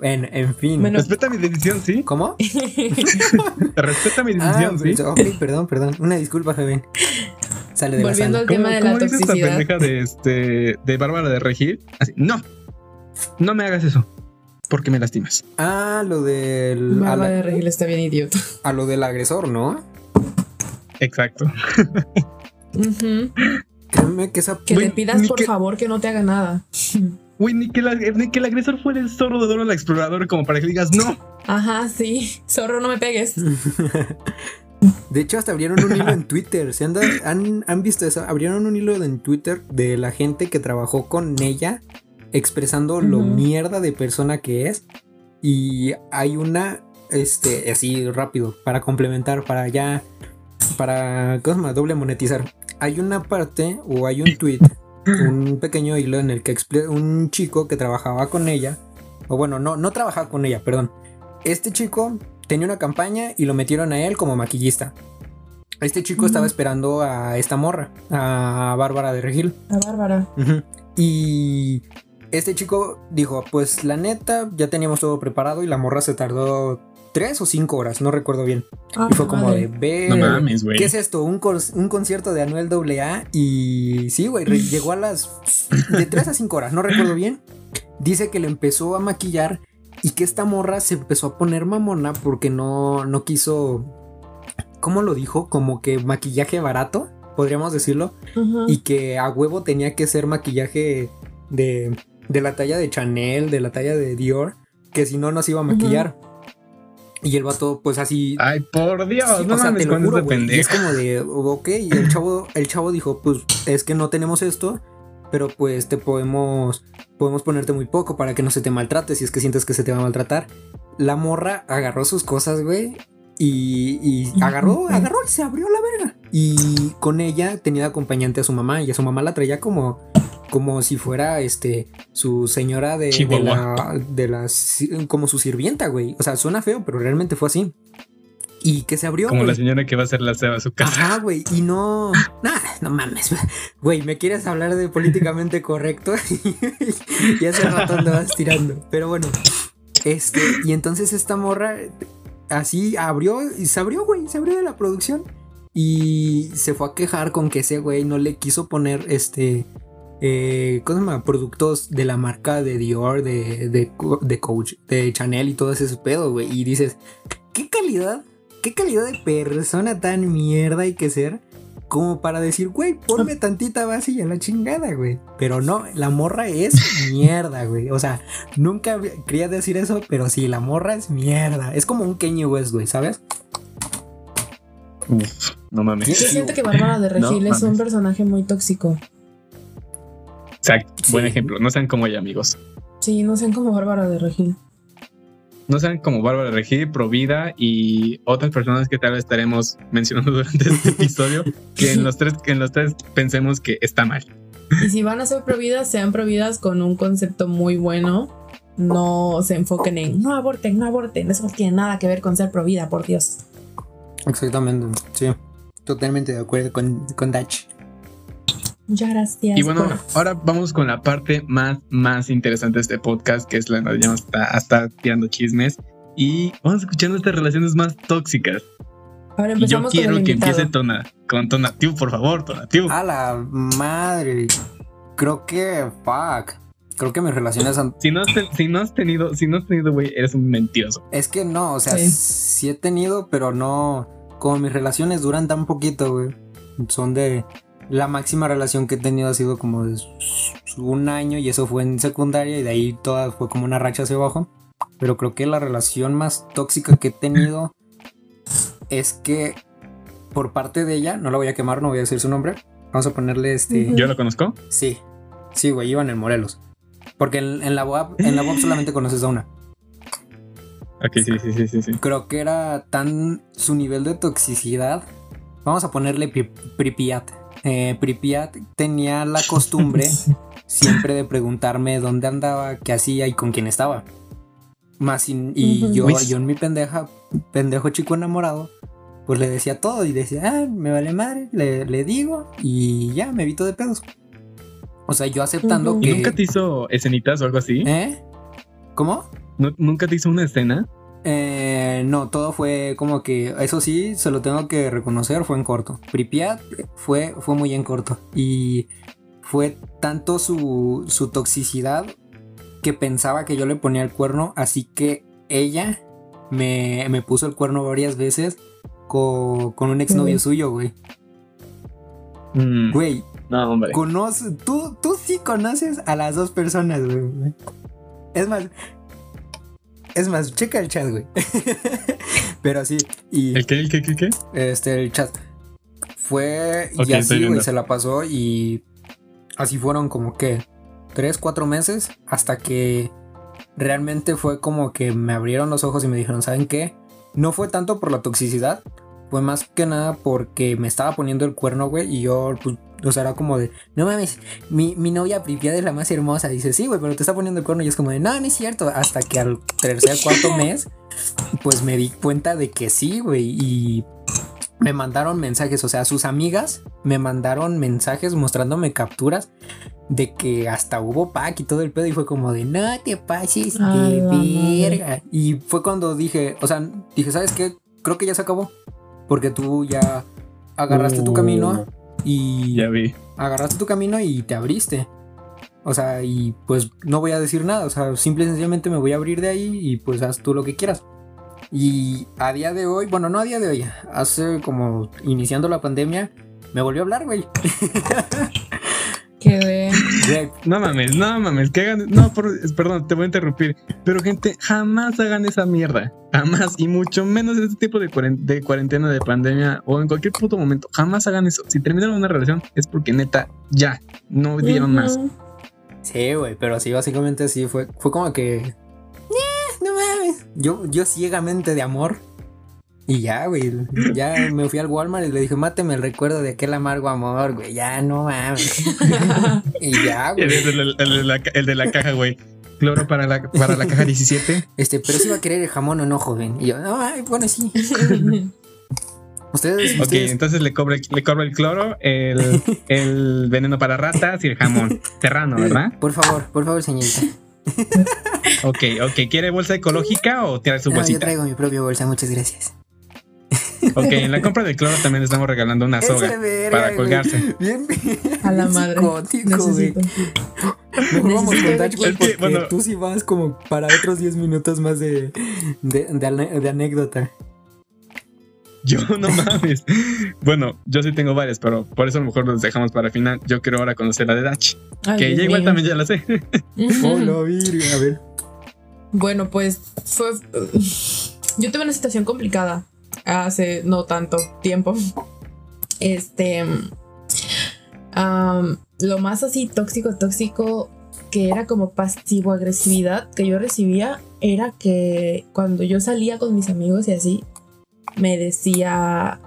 en, en fin. Respeta mi decisión, ¿sí? ¿Cómo? Respeta mi decisión, ah, ¿sí? Ok, perdón, perdón. Una disculpa, Javier. Sale de Volviendo al tema de la toxicidad. ¿Cómo esta pendeja de, este, de Bárbara de Regir? Así, no. No me hagas eso porque me lastimas. Ah, lo del. Bárbara de Regil está bien idiota. A lo del agresor, ¿no? Exacto. Créeme que esa. Que le pidas por favor que no te haga nada. Uy, ni que, ni que el agresor fuera el zorro de Dora la explorador, como para que digas no. Ajá, sí. Zorro, no me pegues. De hecho, hasta abrieron un hilo en Twitter. ¿Se han, han, visto eso? Abrieron un hilo en Twitter de la gente que trabajó con ella expresando lo mierda de persona que es. Y hay una, este, así rápido, para complementar, para ya, para, ¿cómo Doble monetizar. Hay una parte o hay un tweet, un pequeño hilo en el que un chico que trabajaba con ella, o bueno, no, no trabajaba con ella, perdón. Este chico tenía una campaña y lo metieron a él como maquillista. Este chico estaba esperando a esta morra, a Bárbara de Regil. A Bárbara. Y este chico dijo, pues la neta, ya teníamos todo preparado y la morra se tardó tres o cinco horas, no recuerdo bien. y fue como de ver. No mames, güey. ¿Qué es esto? Un, un concierto de Anuel AA. Y sí, güey, llegó a las. de tres a cinco horas, no recuerdo bien. Dice que le empezó a maquillar y que esta morra se empezó a poner mamona porque no, no quiso. ¿Cómo lo dijo? Como que maquillaje barato, podríamos decirlo. Y que a huevo tenía que ser maquillaje de, de la talla de Chanel, de la talla de Dior, que si no, no se iba a maquillar. Y el vato, pues así. Ay, por Dios, no o sea, te lo juro, y es como de, ok, y el chavo, el chavo dijo, pues es que no tenemos esto, pero pues te podemos, podemos ponerte muy poco para que no se te maltrate si es que sientes que se te va a maltratar. La morra agarró sus cosas, güey, y, y agarró, agarró y se abrió la verga. Y con ella tenía acompañante a su mamá, y a su mamá la traía como como si fuera este su señora de, de la de las como su sirvienta, güey. O sea, suena feo, pero realmente fue así. Y que se abrió. Como la señora que va a hacer la ceba a su casa. Ah, güey. Y no. Nah, no mames. Güey, me quieres hablar de políticamente correcto. y hace rato andabas tirando. Pero bueno. Este. Y entonces esta morra. Así abrió. Y se abrió, güey. Se abrió de la producción. Y se fue a quejar con que ese güey no le quiso poner este eh, ¿cómo se llama? Productos de la marca de Dior, de, de, Coach, de Chanel y todo ese pedo, güey. Y dices, ¿qué calidad? ¿Qué calidad de persona tan mierda hay que ser? Como para decir, güey, ponme tantita base y a la chingada, güey. Pero no, la morra es mierda, güey. O sea, nunca quería decir eso, pero sí, la morra es mierda. Es como un Kanye West, güey, ¿sabes? no mames. Yo siento que Bárbara de Regil es un personaje muy tóxico. Exacto, buen ejemplo. No sean como ella, amigos. Sí, no sean como Bárbara de Regil. No sean como Bárbara de Regil, Provida y otras personas que tal vez estaremos mencionando durante este episodio, que en los tres, que en los tres pensemos que está mal. Y si van a ser providas, sean providas con un concepto muy bueno. No se enfoquen en no aborten, no aborten. Eso no tiene nada que ver con ser provida, por Dios. Exactamente, sí. Totalmente de acuerdo con, con Dach. Muchas gracias. Y bueno, ahora vamos con la parte más, más interesante de este podcast, que es la que hasta, hasta tirando chismes. Y vamos escuchando estas relaciones más tóxicas. Ahora empezamos y yo quiero que empiece Tona, con Tonatiuh, por favor, Tonatiuh. A la madre. Creo que, fuck. Creo que mis relaciones han... Si no has, si no has tenido, si no has tenido, güey, eres un mentiroso. Es que no, o sea, sí. he tenido, pero no... Como mis relaciones duran tan poquito, güey. Son de la máxima relación que he tenido ha sido como de un año y eso fue en secundaria y de ahí toda fue como una racha hacia abajo. Pero creo que la relación más tóxica que he tenido es que por parte de ella, no la voy a quemar, no voy a decir su nombre. Vamos a ponerle este. ¿Yo la conozco? Sí. Sí, güey, iban en Morelos. Porque en, la web en la web solamente conoces a una. Ok, sí, sí, sí, sí, Creo que era tan su nivel de toxicidad. Vamos a ponerle Pripyat eh, Pripyat tenía la costumbre siempre de preguntarme dónde andaba, qué hacía y con quién estaba. Más y yo, yo en mi pendeja, pendejo chico enamorado, pues le decía todo y decía, ah, me vale madre, le, digo y ya, me evito de pedos. O sea, yo aceptando que. ¿Y nunca te hizo escenitas o algo así? ¿Eh? ¿Cómo? ¿Nunca te hizo una escena? Eh, no, todo fue como que, eso sí, se lo tengo que reconocer, fue en corto. Pripyat fue, fue muy en corto. Y fue tanto su, su toxicidad que pensaba que yo le ponía el cuerno, así que ella me, me puso el cuerno varias veces con, con un exnovio suyo, güey. Mm. Güey. No, hombre. Conoce, tú, tú sí conoces a las dos personas, güey. Es más, es más, checa el chat, güey. Pero sí. Y ¿El qué? ¿El qué? ¿El qué? Este, el chat. Fue y así, güey, se la pasó y así fueron como que tres, cuatro meses hasta que realmente fue como que me abrieron los ojos y me dijeron, ¿saben qué? No fue tanto por la toxicidad, fue más que nada porque me estaba poniendo el cuerno, güey, y yo, pues, o sea, era como de, no mames, mi, mi novia Pripyat es la más hermosa. Dice, sí, güey, pero te está poniendo el cuerno. Y es como de, no, no es cierto. Hasta que al tercer, cuarto mes, pues me di cuenta de que sí, güey. Y me mandaron mensajes, o sea, sus amigas me mandaron mensajes mostrándome capturas de que hasta hubo pack y todo el pedo y fue como de no te pases de verga. Y fue cuando dije, o sea, dije, ¿sabes qué? Creo que ya se acabó. Porque tú ya agarraste tu camino y ya vi. Agarraste tu camino y te abriste. O sea, y pues no voy a decir nada, o sea, simple y sencillamente me voy a abrir de ahí y pues haz tú lo que quieras. Y a día de hoy, bueno, no a día de hoy, hace como iniciando la pandemia, me volvió a hablar, güey. No mames, no mames, que hagan. No, perdón, te voy a interrumpir. Pero, gente, jamás hagan esa mierda. Jamás. Y mucho menos en este tipo de, de cuarentena, de pandemia o en cualquier puto momento. Jamás hagan eso. Si terminan una relación es porque neta, ya, no dieron más. Sí, güey, pero así básicamente así fue. Fue como que no mames. Yo, yo ciegamente de amor. Y ya, güey. Ya me fui al Walmart y le dije, máteme el recuerdo de aquel amargo amor, güey. Ya, no mames. y ya, güey. El, de la, caja, güey. Cloro para la, para la caja 17. Este, pero si va a querer el jamón o no, joven. Y yo, no, ay, bueno, sí. Ustedes, ok, entonces le cobro, le cobro el cloro, el, el veneno para ratas y el jamón. Serrano, ¿verdad? Por favor, por favor, señorita ok, ok. ¿Quiere bolsa ecológica o tiene su bolsita? Yo traigo mi propia bolsa, muchas gracias. Ok, en la compra de cloro también estamos regalando una soga para colgarse. Bien, A la madre. Necesito. Mejor vamos con Dutch, porque bueno, tú sí vas como para otros 10 minutos más de, de, de anécdota. Yo no mames. bueno, yo sí tengo varias, pero por eso a lo mejor los dejamos para el final. Yo quiero ahora conocer la de Dach. que ella igual también ya la sé. Hola, virgen. A ver. Bueno, pues fue. Yo tuve una situación complicada hace no tanto tiempo. Este. lo más así tóxico, tóxico que era como pasivo agresividad que yo recibía era que cuando yo salía con mis amigos y así, me decía,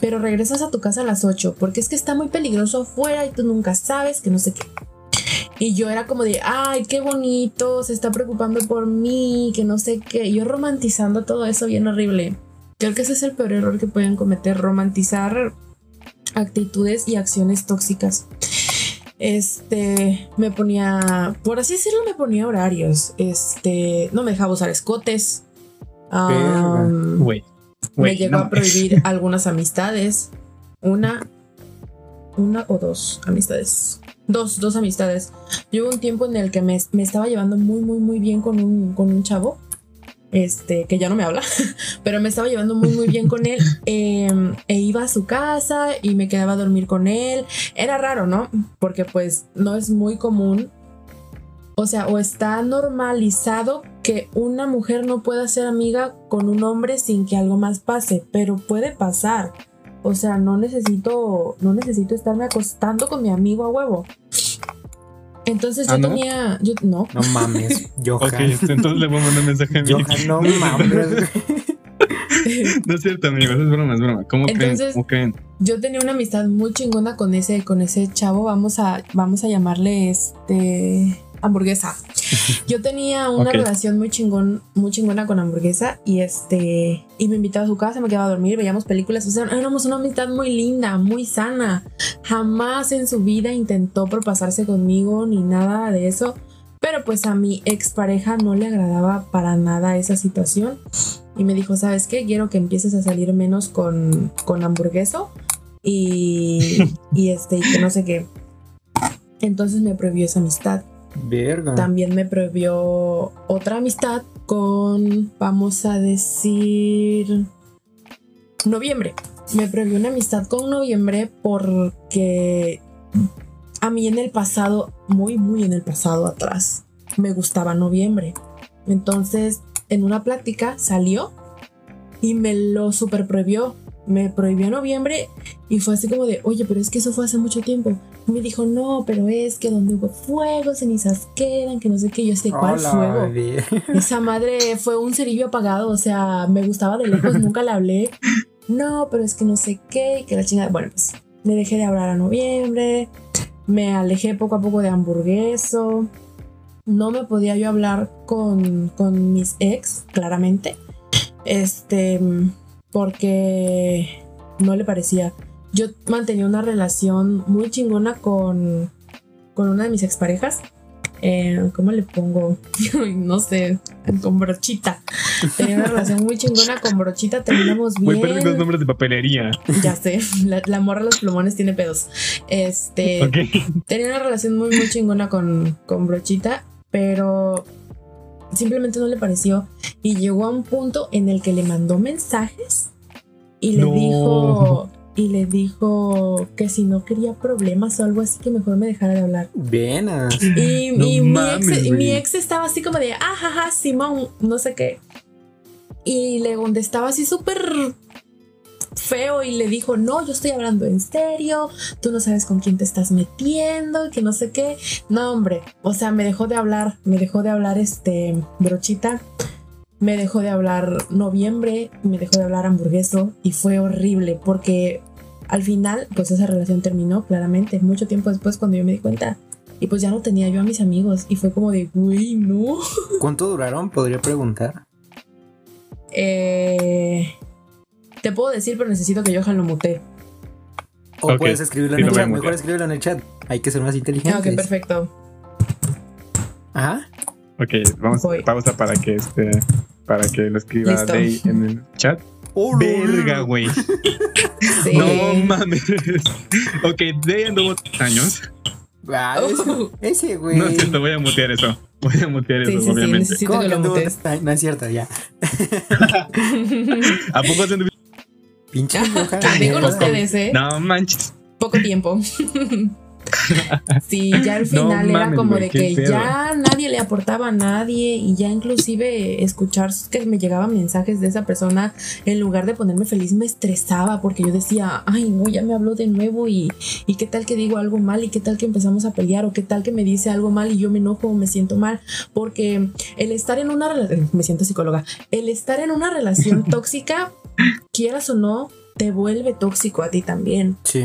pero regresas a tu casa a las 8 porque es que está muy peligroso afuera y tú nunca sabes que no sé qué. Y yo era como de, ay, qué bonito, se está preocupando por mí, que no sé qué. yo romantizando todo eso bien horrible. Creo que ese es el peor error que pueden cometer, romantizar actitudes y acciones tóxicas. Este, me ponía, por así decirlo, me ponía horarios. Este, no me dejaba usar escotes. Um, me llegó a prohibir algunas amistades. Una, una o dos amistades. Dos, dos amistades. Yo hubo un tiempo en el que me, estaba llevando muy, muy, muy bien con un, con un chavo. Este, que ya no me habla, pero me estaba llevando muy, muy bien con él. Em, e iba a su casa y me quedaba a dormir con él. Era raro, ¿no? Porque pues no es muy común o sea, o está normalizado que una mujer no pueda ser amiga con un hombre sin que algo más pase, pero puede pasar. O sea, no necesito, no necesito estarme acostando con mi amigo a huevo. Entonces yo ¿Ah, tenía, yo no. No mames, yo Ok, entonces le voy a mandar un mensaje a mí. no mames. no es cierto, amigos, es broma, es broma. ¿Cómo creen? Yo tenía una amistad muy chingona con ese, con ese chavo. Vamos a, vamos a llamarle este hamburguesa. Yo tenía una relación muy chingón, muy chingona con hamburguesa y este y me invitaba a su casa, me quedaba a dormir, veíamos películas, o sea, éramos una amistad muy linda, muy sana. Jamás en su vida intentó propasarse conmigo ni nada de eso, pero pues a mi expareja no le agradaba para nada esa situación y me dijo, "¿Sabes qué? Quiero que empieces a salir menos con con hamburgueso y y este y que no sé qué." Entonces me prohibió esa amistad. También me prohibió otra amistad con, vamos a decir, noviembre. Me prohibió una amistad con noviembre porque a mí en el pasado, muy, muy en el pasado atrás, me gustaba noviembre. Entonces, en una plática salió y me lo super prohibió. Me prohibió noviembre y fue así como de, oye, pero es que eso fue hace mucho tiempo me dijo, no, pero es que donde hubo fuego, cenizas quedan, que no sé qué. Yo sé cuál fuego. Esa madre fue un cerillo apagado, o sea, me gustaba de lejos, nunca le hablé. no, pero es que no sé qué, que la chingada. Bueno, pues me dejé de hablar a noviembre, me alejé poco a poco de hamburgueso. No me podía yo hablar con, con mis ex, claramente. Este, porque no le parecía. Yo mantenía una relación muy chingona con, con una de mis exparejas. Eh, ¿Cómo le pongo? no sé, con brochita. Tenía una relación muy chingona con brochita, terminamos bien. Muy los nombres de papelería. Ya sé, la, morra de los plumones tiene pedos. Este, tenía una relación muy, muy chingona con, con brochita, pero simplemente no le pareció. Y llegó a un punto en el que le mandó mensajes y le dijo y le dijo que si no quería problemas o algo así que mejor me dejara de hablar. Bien. Y, mi, ex, estaba así como de, ajaja, Simón, no sé qué. Y le estaba así súper feo y le dijo, no, yo estoy hablando en serio, tú no sabes con quién te estás metiendo, que no sé qué. No, hombre, o sea, me dejó de hablar, me dejó de hablar este brochita, me dejó de hablar noviembre, me dejó de hablar hamburgueso y fue horrible porque al final, pues esa relación terminó claramente, mucho tiempo después cuando yo me di cuenta. Y pues ya no tenía yo a mis amigos y fue como de, güey, no. ¿Cuánto duraron? Podría preguntar. Eh, te puedo decir, pero necesito que Johan lo mute. O puedes escribirlo en el chat. Mejor escribirlo en el chat. Hay que ser más inteligentes. Ok, perfecto. Ajá. Ok, vamos a pausa para que este para que lo escriba Day en el chat. Oh, Verga, güey. No mames. ok, Day anduvo años. Ah, ese, güey. No es cierto, voy a mutear eso. Voy a mutear eso, obviamente. Sí, ¿Cómo que, lo No es cierto, ya. ¿A poco se Pinche ¿Qué con ustedes, eh? No manches. Poco tiempo. Sí, ya al final era como de que ya nadie le aportaba a nadie y ya inclusive escuchar que me llegaban mensajes de esa persona en lugar de ponerme feliz me estresaba porque yo decía, ay no, ya me habló de nuevo y, y qué tal que digo algo mal y qué tal que empezamos a pelear o qué tal que me dice algo mal y yo me enojo o me siento mal porque el estar en una relación, me siento psicóloga, el estar en una relación tóxica, quieras o no, te vuelve tóxico a ti también. Sí.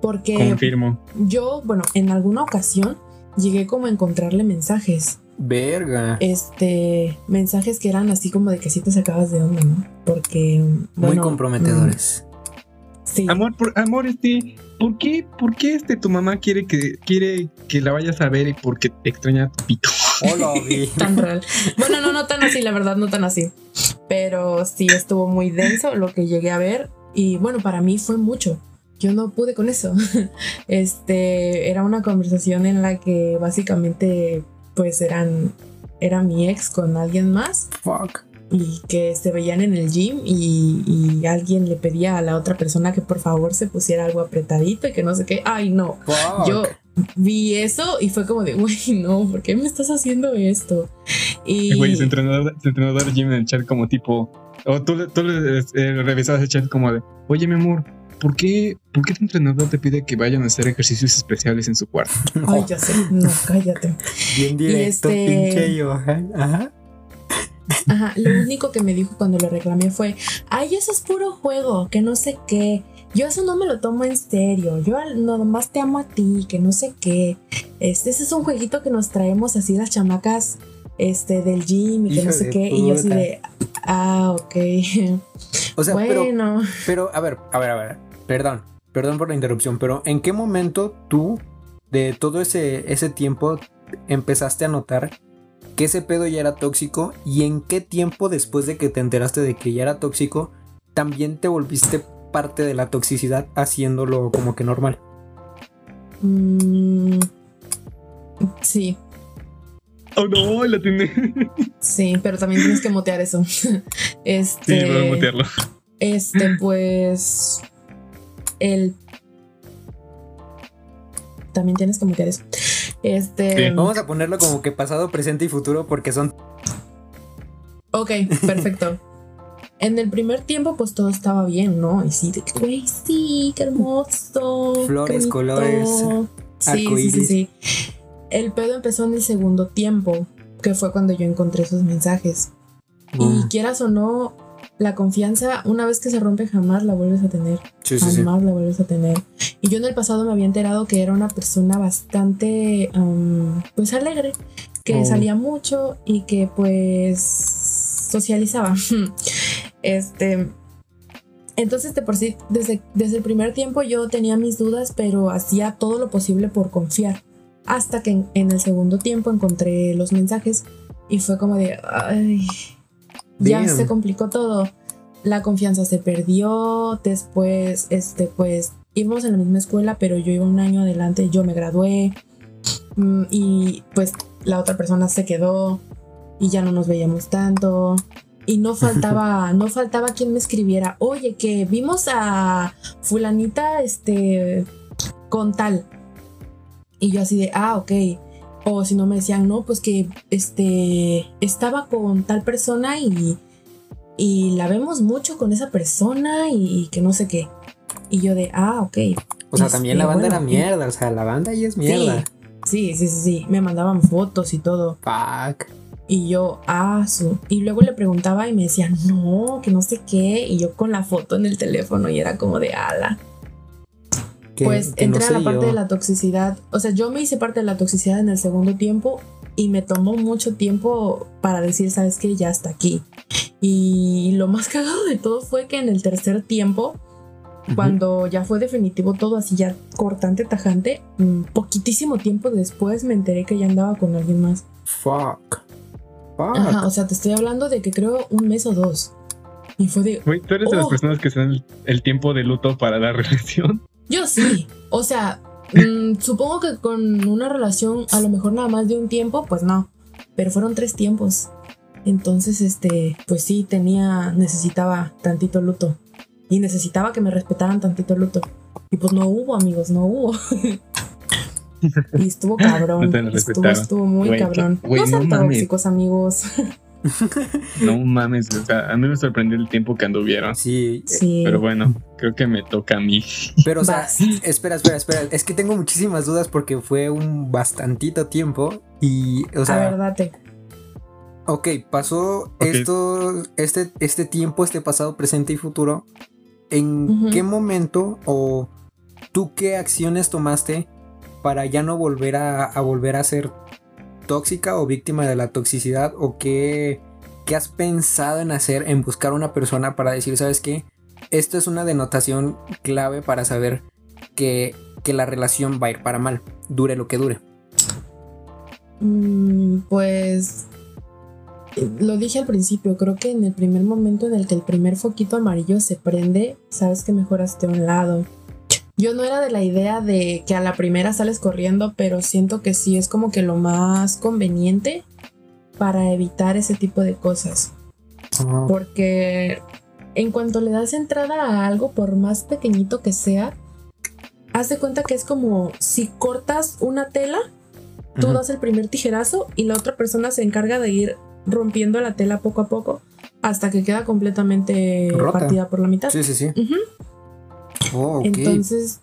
Porque Confirmo. yo, bueno, en alguna ocasión llegué como a encontrarle mensajes. Verga. Este, mensajes que eran así como de que sí te sacabas de onda, ¿no? Porque. Muy comprometedores. Mm, sí. Amor, por, amor, este, ¿por qué, por qué este tu mamá quiere que quiere que la vayas a ver y porque te extraña tu pito? Hola, tan real. Bueno, no, no tan así, la verdad, no tan así. Pero sí estuvo muy denso lo que llegué a ver. Y bueno, para mí fue mucho yo no pude con eso. Este, era una conversación en la que básicamente pues eran, era mi ex con alguien más. Fuck. Y que se veían en el gym y, alguien le pedía a la otra persona que por favor se pusiera algo apretadito y que no sé qué. Ay, no. Yo vi eso y fue como de, güey, no, ¿por qué me estás haciendo esto? Y. Güey, su entrenador, entrenador de gym en el chat como tipo. O tú, tú le eh, revisabas el chat como de, oye, mi amor, ¿por qué, ¿por qué tu entrenador te pide que vayan a hacer ejercicios especiales en su cuarto? Ay, ya sé, no, cállate. Bien directo, este... pinche Johan. Ajá. Ajá, lo único que me dijo cuando le reclamé fue, ay, eso es puro juego, que no sé qué. Yo eso no me lo tomo en serio. Yo nomás te amo a ti, que no sé qué. Este, ese es un jueguito que nos traemos así las chamacas este, del gym y que no sé qué. Y yo así de, ah, ok. O sea, bueno. pero, a ver, a ver, a ver. Perdón, perdón por la interrupción, pero ¿en qué momento tú, de todo ese, ese tiempo, empezaste a notar que ese pedo ya era tóxico? ¿Y en qué tiempo después de que te enteraste de que ya era tóxico, también te volviste parte de la toxicidad haciéndolo como que normal? Mm, sí. Oh no, la tiene. Sí, pero también tienes que motear eso. Este. Sí, voy a mutearlo. Este, pues el también tienes como que eso. Este. Vamos a ponerlo como que pasado, presente y futuro porque son. Ok, perfecto. en el primer tiempo, pues todo estaba bien, ¿no? Y sí, de güey, sí, qué hermoso. Flores, colores. Sí, sí, sí, sí. El pedo empezó en el segundo tiempo, que fue cuando yo encontré esos mensajes. Y quieras o no, la confianza, una vez que se rompe, jamás la vuelves a tener. jamás la vuelves a tener. Y yo en el pasado me había enterado que era una persona bastante, pues, alegre, que oh. salía mucho y que, pues, socializaba. este. Entonces, de por sí, desde, desde el primer tiempo yo tenía mis dudas, pero hacía todo lo posible por confiar. Hasta que en, el segundo tiempo encontré los mensajes y fue como de, ay, ya se complicó todo. La confianza se perdió. Después, este, pues, íbamos en la misma escuela, pero yo iba un año adelante, yo me gradué. Mm, y pues la otra persona se quedó y ya no nos veíamos tanto. Y no faltaba, no faltaba quien me escribiera, oye, que vimos a fulanita, este, con tal. Y yo así de, ah, ok. O si no me decían, no, pues que este estaba con tal persona y, y la vemos mucho con esa persona y, que no sé qué. Y yo de, ah, ok. O sea, también la este, banda era mierda, o sea, la banda ahí es mierda. Sí, sí, sí, sí, Me mandaban fotos y todo. Fuck. Y yo, ah, su. Y luego le preguntaba y me decían, no, que no sé qué. Y yo con la foto en el teléfono y era como de ala pues entré a la parte de la toxicidad. O sea, yo me hice parte de la toxicidad en el segundo tiempo y me tomó mucho tiempo para decir, sabes qué, ya está aquí. Y lo más cagado de todo fue que en el tercer tiempo, cuando ya fue definitivo todo así ya cortante, tajante, mm, poquitísimo tiempo después me enteré que ya andaba con alguien más. Fuck. Fuck. Ajá, o sea, te estoy hablando de que creo un mes o dos. Y fue de... tú eres de las oh". personas que se dan el tiempo de luto para la relación. Yo sí. O sea, mm, supongo que con una relación a lo mejor nada más de un tiempo, pues no. Pero fueron tres tiempos. Entonces, este, pues sí, tenía, necesitaba tantito luto. Y necesitaba que me respetaran tantito luto. Y pues no hubo, amigos, no hubo. y estuvo cabrón. estuvo, estuvo, muy cabrón. no sean tóxicos, amigos. no mames, o sea, a mí me sorprendió el tiempo que anduvieron. Sí, sí. Pero bueno, creo que me toca a mí. Pero, o sea, espera, espera, espera. Es que tengo muchísimas dudas porque fue un bastantito tiempo y, o sea. A ver, date. Ok, pasó esto, este, este tiempo, este pasado, presente y futuro. ¿En qué momento o tú qué acciones tomaste para ya no volver a, a volver a ser tóxica o víctima de la toxicidad o qué, qué has pensado en hacer, en buscar una persona para decir, ¿sabes qué? Esto es una denotación clave para saber que, que la relación va a ir para mal, dure lo que dure. Mm, pues lo dije al principio, creo que en el primer momento en el que el primer foquito amarillo se prende, sabes que mejoraste a un lado. Yo no era de la idea de que a la primera sales corriendo, pero siento que sí es como que lo más conveniente para evitar ese tipo de cosas. Porque en cuanto le das entrada a algo, por más pequeñito que sea, haz de cuenta que es como si cortas una tela, tú das el primer tijerazo y la otra persona se encarga de ir rompiendo la tela poco a poco hasta que queda completamente partida por la mitad. Sí, sí, sí. Oh, Entonces,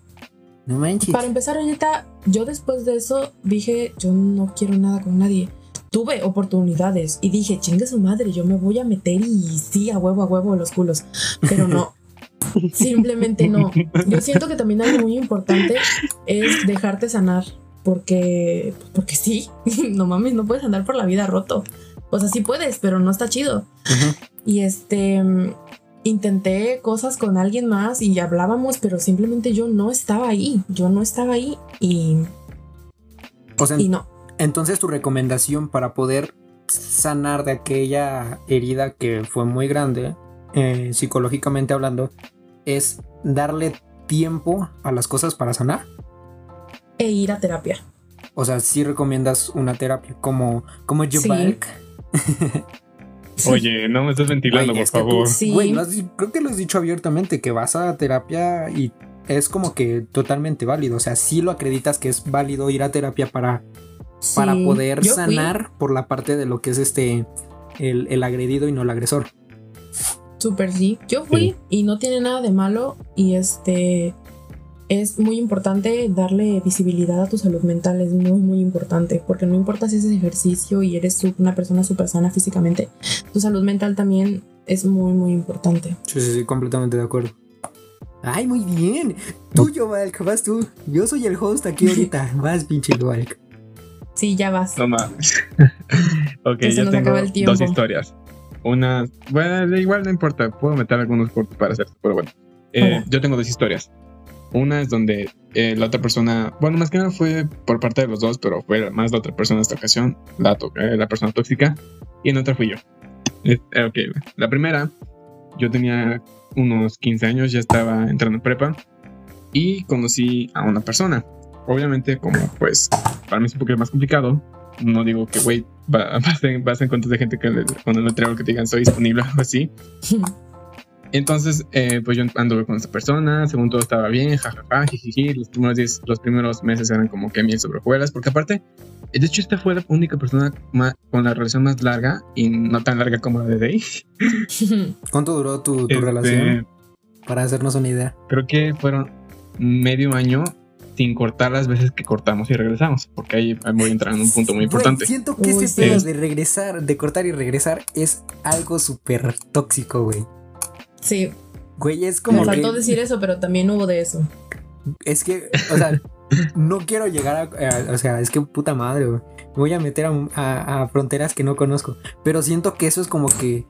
para empezar ahorita, yo después de eso dije, yo no quiero nada con nadie. Tuve oportunidades y dije, chingue su madre, yo me voy a meter y sí, a huevo, a huevo los culos. Pero no, simplemente no. Yo siento que también algo muy importante es dejarte sanar. Porque, porque sí, no mames, no puedes andar por la vida roto. O sea, sí puedes, pero no está chido. Y este, intenté cosas con alguien más y hablábamos, pero simplemente yo no estaba ahí. Yo no estaba ahí y. O sea, y no. Entonces, tu recomendación para poder sanar de aquella herida que fue muy grande, eh, psicológicamente hablando, es darle tiempo a las cosas para sanar. E ir a terapia. O sea, si recomiendas una terapia como, como sí. Oye, no me estás ventilando, por favor. Güey, creo que lo has dicho abiertamente, que vas a terapia y es como que totalmente válido. O sea, sí lo acreditas que es válido ir a terapia para, para poder sanar por la parte de lo que es este el, el agredido y no el agresor. Súper sí. Yo fui y no tiene nada de malo. Y este es muy importante darle visibilidad a tu salud mental, es muy, muy importante, porque no importa si haces ejercicio y eres una persona súper sana físicamente, tu salud mental también es muy, muy importante. Sí, sí, sí, completamente de acuerdo. Ay, muy bien. Tú, Valk, vas tú. Yo soy el host aquí ahorita. Vas, pinche Valk. Sí, ya vas. Mames. ok, ya tengo dos historias. Una, bueno, igual no importa, puedo meter algunos cortos para hacer, pero bueno. Eh, yo tengo dos historias. Una es donde eh, la otra persona, bueno, más que nada fue por parte de los dos, pero fue más la otra persona en esta ocasión, la, eh, la persona tóxica, y en otra fui yo. ok, la primera, yo tenía unos 15 años, ya estaba entrando en prepa, y conocí a una persona. Obviamente, como pues para mí es un poquito más complicado, no digo que, güey, vas, en, vas en de gente que cuando el letrero que te digan soy disponible o así. Entonces, eh, pues yo anduve con esa persona, según todo estaba bien, jajaja, jijiji. Los primeros, los primeros meses eran como que miel sobre porque aparte, de hecho, esta fue la única persona con la relación más larga y no tan larga como la de Day. ¿Cuánto duró tu, este, relación? Para hacernos una idea. Creo que fueron medio año sin cortar las veces que cortamos y regresamos, porque ahí voy a entrar en un punto muy importante. siento que ese pedo de regresar, de cortar y regresar es algo súper tóxico, güey. Sí. Güey, es como. Me faltó decir eso, pero también hubo de eso. Es que, o sea, no quiero llegar a, O sea, es que puta madre, güey. Me voy a meter a fronteras que no conozco. Pero siento que eso es como que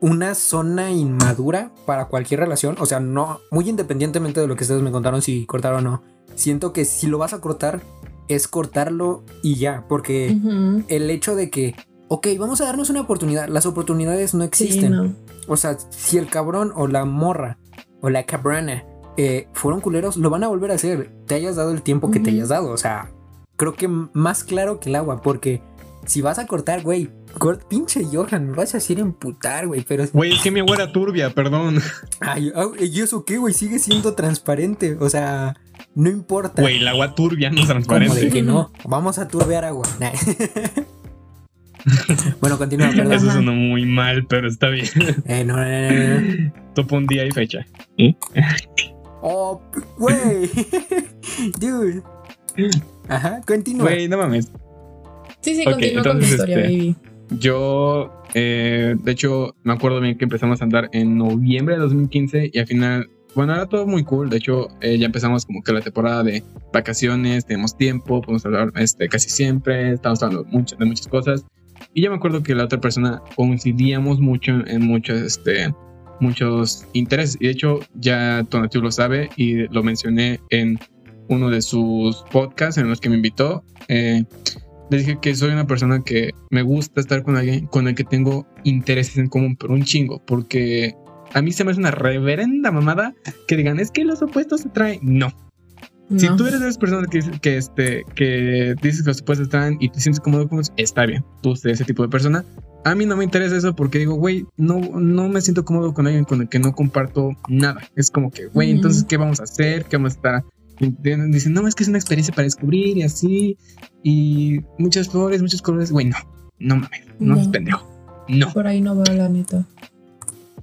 una zona inmadura para cualquier relación. O sea, no, muy independientemente de lo que ustedes me contaron, si cortaron o no. Siento que si lo vas a cortar, es cortarlo y ya. Porque el hecho de que, ok, vamos a darnos una oportunidad. Las oportunidades no existen. O sea, si el cabrón o la morra o la cabrana eh, fueron culeros, lo van a volver a hacer. Te hayas dado el tiempo que te hayas dado. O sea, creo que más claro que el agua. Porque si vas a cortar, güey, pinche Johan, me vas a hacer emputar, güey, pero... Güey, es que mi agua era turbia, perdón. Ay, ¿y eso qué, güey? Sigue siendo transparente, o sea, no importa. Güey, el agua turbia no es transparente. Como de que no, vamos a turbear agua. bueno, continúa, perdón. Eso sonó muy mal, pero está bien. Eh, no, no, no, no. Topo un día y fecha. oh, güey. Dude. Ajá, continúa. Güey, no mames. Sí, sí, continúa con tu historia, este, baby. Yo, eh, de hecho, me acuerdo bien que empezamos a andar en noviembre de 2015 y al final, bueno, era todo muy cool. De hecho, eh, ya empezamos como que la temporada de vacaciones, tenemos tiempo, podemos hablar este, casi siempre, estamos hablando mucho, de muchas cosas. Y ya me acuerdo que la otra persona coincidíamos mucho en muchos, este, muchos intereses. Y de hecho, ya Tonatiuh lo sabe y lo mencioné en uno de sus podcasts en los que me invitó. Eh, le dije que soy una persona que me gusta estar con alguien con el que tengo intereses en común, pero un chingo, porque a mí se me hace una reverenda mamada que digan, es que los opuestos se traen. No. Si tú eres de esas personas que, que, este, que dices que los opuestos se traen y te sientes cómodo con está bien. Tú eres ese tipo de persona. A mí no me interesa eso porque digo, güey, no, no me siento cómodo con alguien con el que no comparto nada. Es como que, güey, entonces, ¿qué vamos a hacer? ¿Qué vamos a estar Dicen, no, es que es una experiencia para descubrir y así. Y muchas flores, muchos colores. Güey, no, no mames, no, es pendejo. No. Por ahí no veo la neta.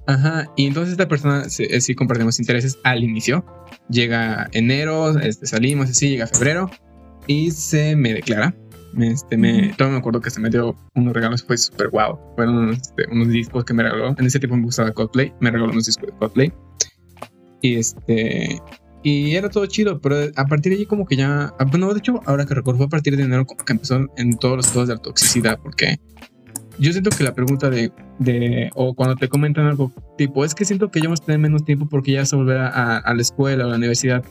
Ajá, y entonces esta persona eh, sí, compartimos intereses al inicio. Llega enero, este, salimos así, llega febrero y se me declara. Este, me, todo me acuerdo que se me dio unos regalos, fue súper guau. Fueron unos, este, unos, discos que me regaló. En ese tiempo me gustaba Coldplay, me regaló unos discos de Coldplay. Y este, y era todo chido, pero a partir de allí como que ya... Ah, bueno, de hecho, ahora que recuerdo, fue a partir de enero como que empezó en todos los estados de la toxicidad, porque yo siento que la pregunta de, de, o cuando te comentan algo tipo, es que siento que ya vamos a tener menos tiempo porque ya vas a volver a, a la escuela o a la universidad,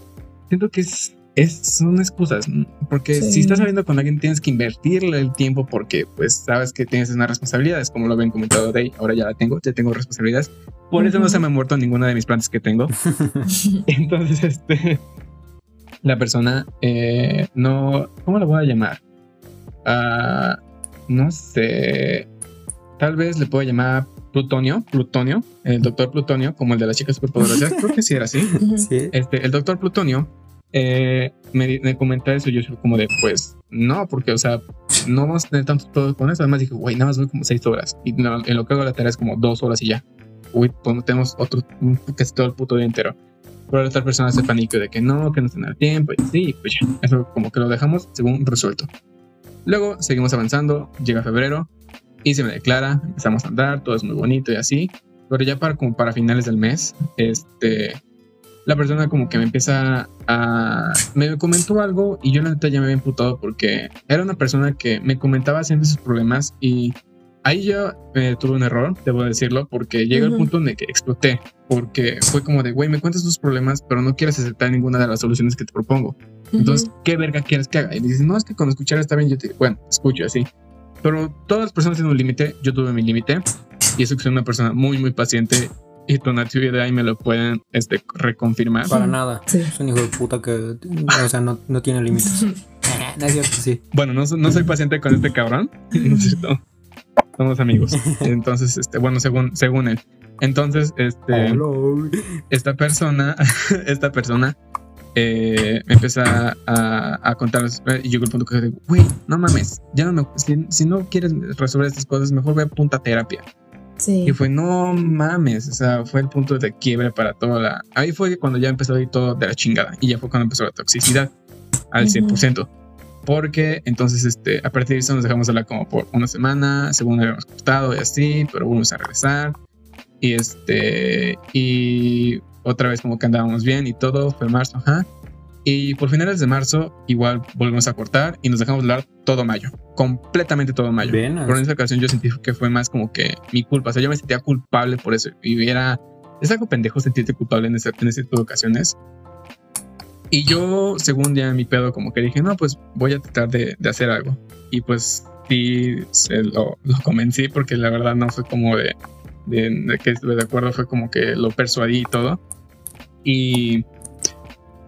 siento que es es, son excusas, porque si estás saliendo con alguien tienes que invertirle el tiempo porque pues sabes que tienes unas responsabilidades, como lo habían comentado de ahí, ahora ya la tengo, ya tengo responsabilidades, por eso no se me ha muerto ninguna de mis plantas que tengo. Entonces, este, la persona eh, no, ¿cómo la voy a llamar? Uh, no sé, tal vez le puedo llamar Plutonio, Plutonio, el doctor Plutonio, como el de las chicas superpoderosas, creo que sí era así. Sí. Este, el doctor Plutonio eh, me, me comenta eso. Yo soy como de, pues no, porque, o sea, no vamos a tener tanto todo con eso. Además, dije, güey, nada más voy como seis horas. Y en lo que hago la tarea es como dos horas y ya. Uy, pues tenemos otro, casi todo el puto día entero. Pero la otra persona se paniqueó de que no, que no tiene el tiempo. Y sí, pues ya, eso como que lo dejamos según resuelto. Luego seguimos avanzando, llega febrero y se me declara, empezamos a andar, todo es muy bonito y así. pero ya para, como para finales del mes, este, la persona como que me empieza a... Me comentó algo y yo la neta ya me había imputado porque era una persona que me comentaba siempre sus problemas y ahí yo eh, tuve un error, debo decirlo, porque llega el punto en el que exploté, porque fue como de, güey, me cuentas tus problemas, pero no quieres aceptar ninguna de las soluciones que te propongo. Entonces, ¿qué verga quieres que haga? Y dices, no, es que cuando escuchar está bien, yo te digo, bueno, escucho así. Pero todas las personas tienen un límite, yo tuve mi límite, y eso que soy una persona muy, muy paciente y Tonatsu y de ahí me lo pueden este, reconfirmar. Para nada. Es un hijo de puta que, o sea, no, no tiene límites. no es cierto, sí. Bueno, no, no soy paciente con este cabrón. No es cierto. Somos amigos. Entonces, este, bueno, según, según él. Entonces, este, esta persona, esta persona eh, me empieza a, a, contar y llegó el punto que digo, güey, no mames, ya no me, si, si, no quieres resolver estas cosas, mejor ve a punta terapia. Y fue, no mames, o sea, fue el punto de quiebre para toda la... Ahí fue cuando ya empezó a ir todo de la chingada y ya fue cuando empezó la toxicidad al 100%. Porque entonces, este, a partir de eso nos dejamos hablar como por una semana, según habíamos cortado y así, pero volvimos a regresar. Y este, y otra vez como que andábamos bien y todo, fue marzo, ajá. Y por finales de marzo, igual volvemos a cortar y nos dejamos hablar todo mayo, completamente todo mayo. Pero en esa ocasión yo sentí que fue más como que mi culpa, o sea, yo me sentía culpable por eso. Y era, es algo pendejo sentirte culpable en ese, en ese tipo de ocasiones. Y yo, según ya mi pedo, como que dije, no, pues voy a tratar de, de hacer algo. Y pues sí, se lo, lo, convencí porque la verdad no fue como de, de, que estuve de acuerdo, fue como que lo persuadí y todo. Y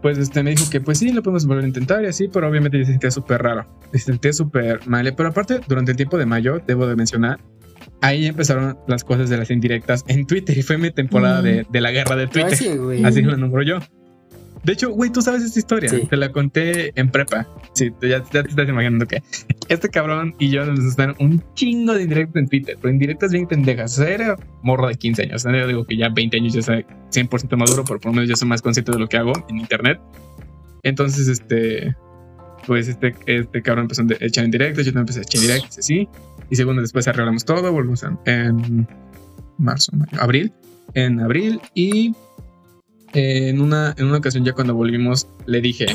pues este, me dijo que pues sí, lo podemos volver a intentar y así, pero obviamente yo se sentía súper raro, se sentía súper mal. Pero aparte, durante el tiempo de mayo, debo de mencionar, ahí empezaron las cosas de las indirectas en Twitter y fue mi temporada mm. de, de, la guerra de Twitter. así lo nombro yo. De hecho, güey, tú sabes esta historia. Te la conté en prepa. Sí, ya, te estás imaginando que este cabrón y yo nos están un chingo de indirectos en Twitter, pero indirectas bien pendejas. O sea, era morro de 15 años. yo digo que ya 20 años ya soy 100% maduro, pero por lo menos ya soy más consciente de lo que hago en internet. Entonces, este, pues este, este cabrón empezó a echar en directo, yo también empecé a echar en directo, así. Y segundo, después arreglamos todo, volvimos en marzo, abril. En abril y en, una, en una ocasión ya cuando volvimos le dije,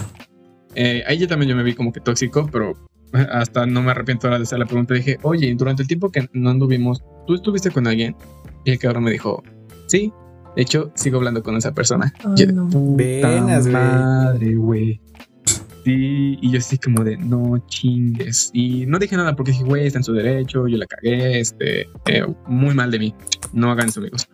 eh, ahí ya también yo me vi como que tóxico, pero hasta no me arrepiento ahora de hacer la pregunta. Dije, oye, durante el tiempo que no anduvimos, ¿tú estuviste con alguien? Y el cabrón me dijo, sí. De hecho, sigo hablando con esa persona. madre, güey. Sí, y yo así como de, no chingues. Y no dije nada porque dije, güey, está en su derecho, yo la cagué, este, eh, muy mal de mí. No hagan eso, amigos.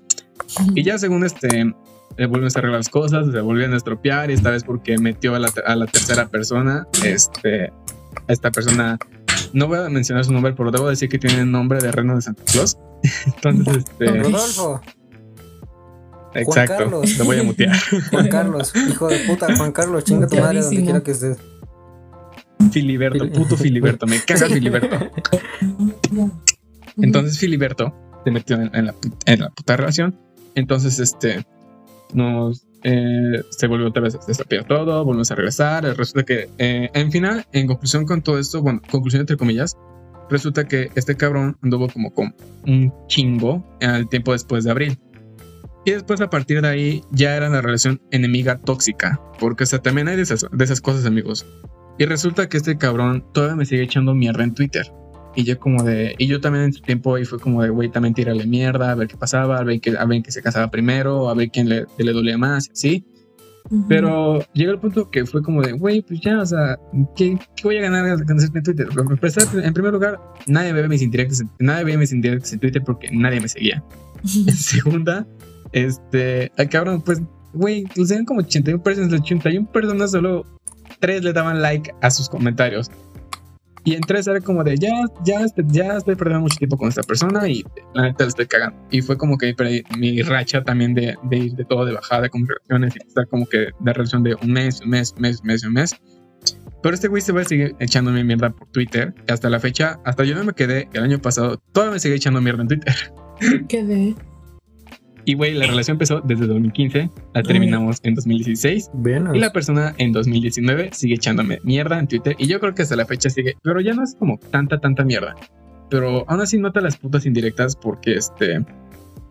Y ya según este, eh, vuelven a arreglar las cosas, se volvieron a estropear y esta vez porque metió a la, a la tercera persona, este, esta persona, no voy a mencionar su nombre, pero debo decir que tiene el nombre de Reno de Santa Claus. Entonces, este... Rodolfo. Exacto, lo voy a mutear. Juan Carlos, hijo de puta, Juan Carlos, chinga tu madre donde quiera que estés. Filiberto, puto Filiberto, me caga Filiberto. Entonces Filiberto se metió en, la, en la puta relación. Entonces, este, nos eh, se volvió otra vez a todo, volvemos a regresar. Resulta que, eh, en final, en conclusión con todo esto, bueno, conclusión entre comillas, resulta que este cabrón anduvo como con un chingo al tiempo después de abril. Y después a partir de ahí ya era una relación enemiga tóxica, porque o también hay de esas, de esas cosas amigos. Y resulta que este cabrón todavía me sigue echando mierda en Twitter. Y yo como de, y yo también en su tiempo y fue como de, güey, también tírale mierda, a ver qué pasaba, a ver, que, a ver que se casaba primero, a ver quién le, le dolía más, ¿sí? Pero llegó el punto que fue como de, güey, pues ya, o sea, ¿qué, ¿qué, voy a ganar con en Twitter? en primer lugar, nadie ve mis indirectos, nadie ve mis indirectos en Twitter porque nadie me seguía. en segunda, este, al cabrón, pues, güey, lo como 81 personas, 81 personas, solo 3 le daban like a sus comentarios. Y en tres era como de, ya, ya, ya estoy perdiendo mucho tiempo con esta persona y la neta le estoy cagando. Y fue como que mi racha también de, de ir de todo de bajada con relaciones y estar como que de relación de un mes, un mes, un mes, un mes, un mes. Pero este güey se va a seguir echándome mierda por Twitter. Hasta la fecha, hasta yo no me quedé el año pasado, todavía me sigue echando mierda en Twitter. Quedé. Y güey, la relación empezó desde 2015, la terminamos en 2016. Y la persona en 2019 sigue echándome mierda en Twitter. Y yo creo que hasta la fecha sigue, pero ya no es como tanta, tanta mierda. Pero aún así nota las putas indirectas porque este.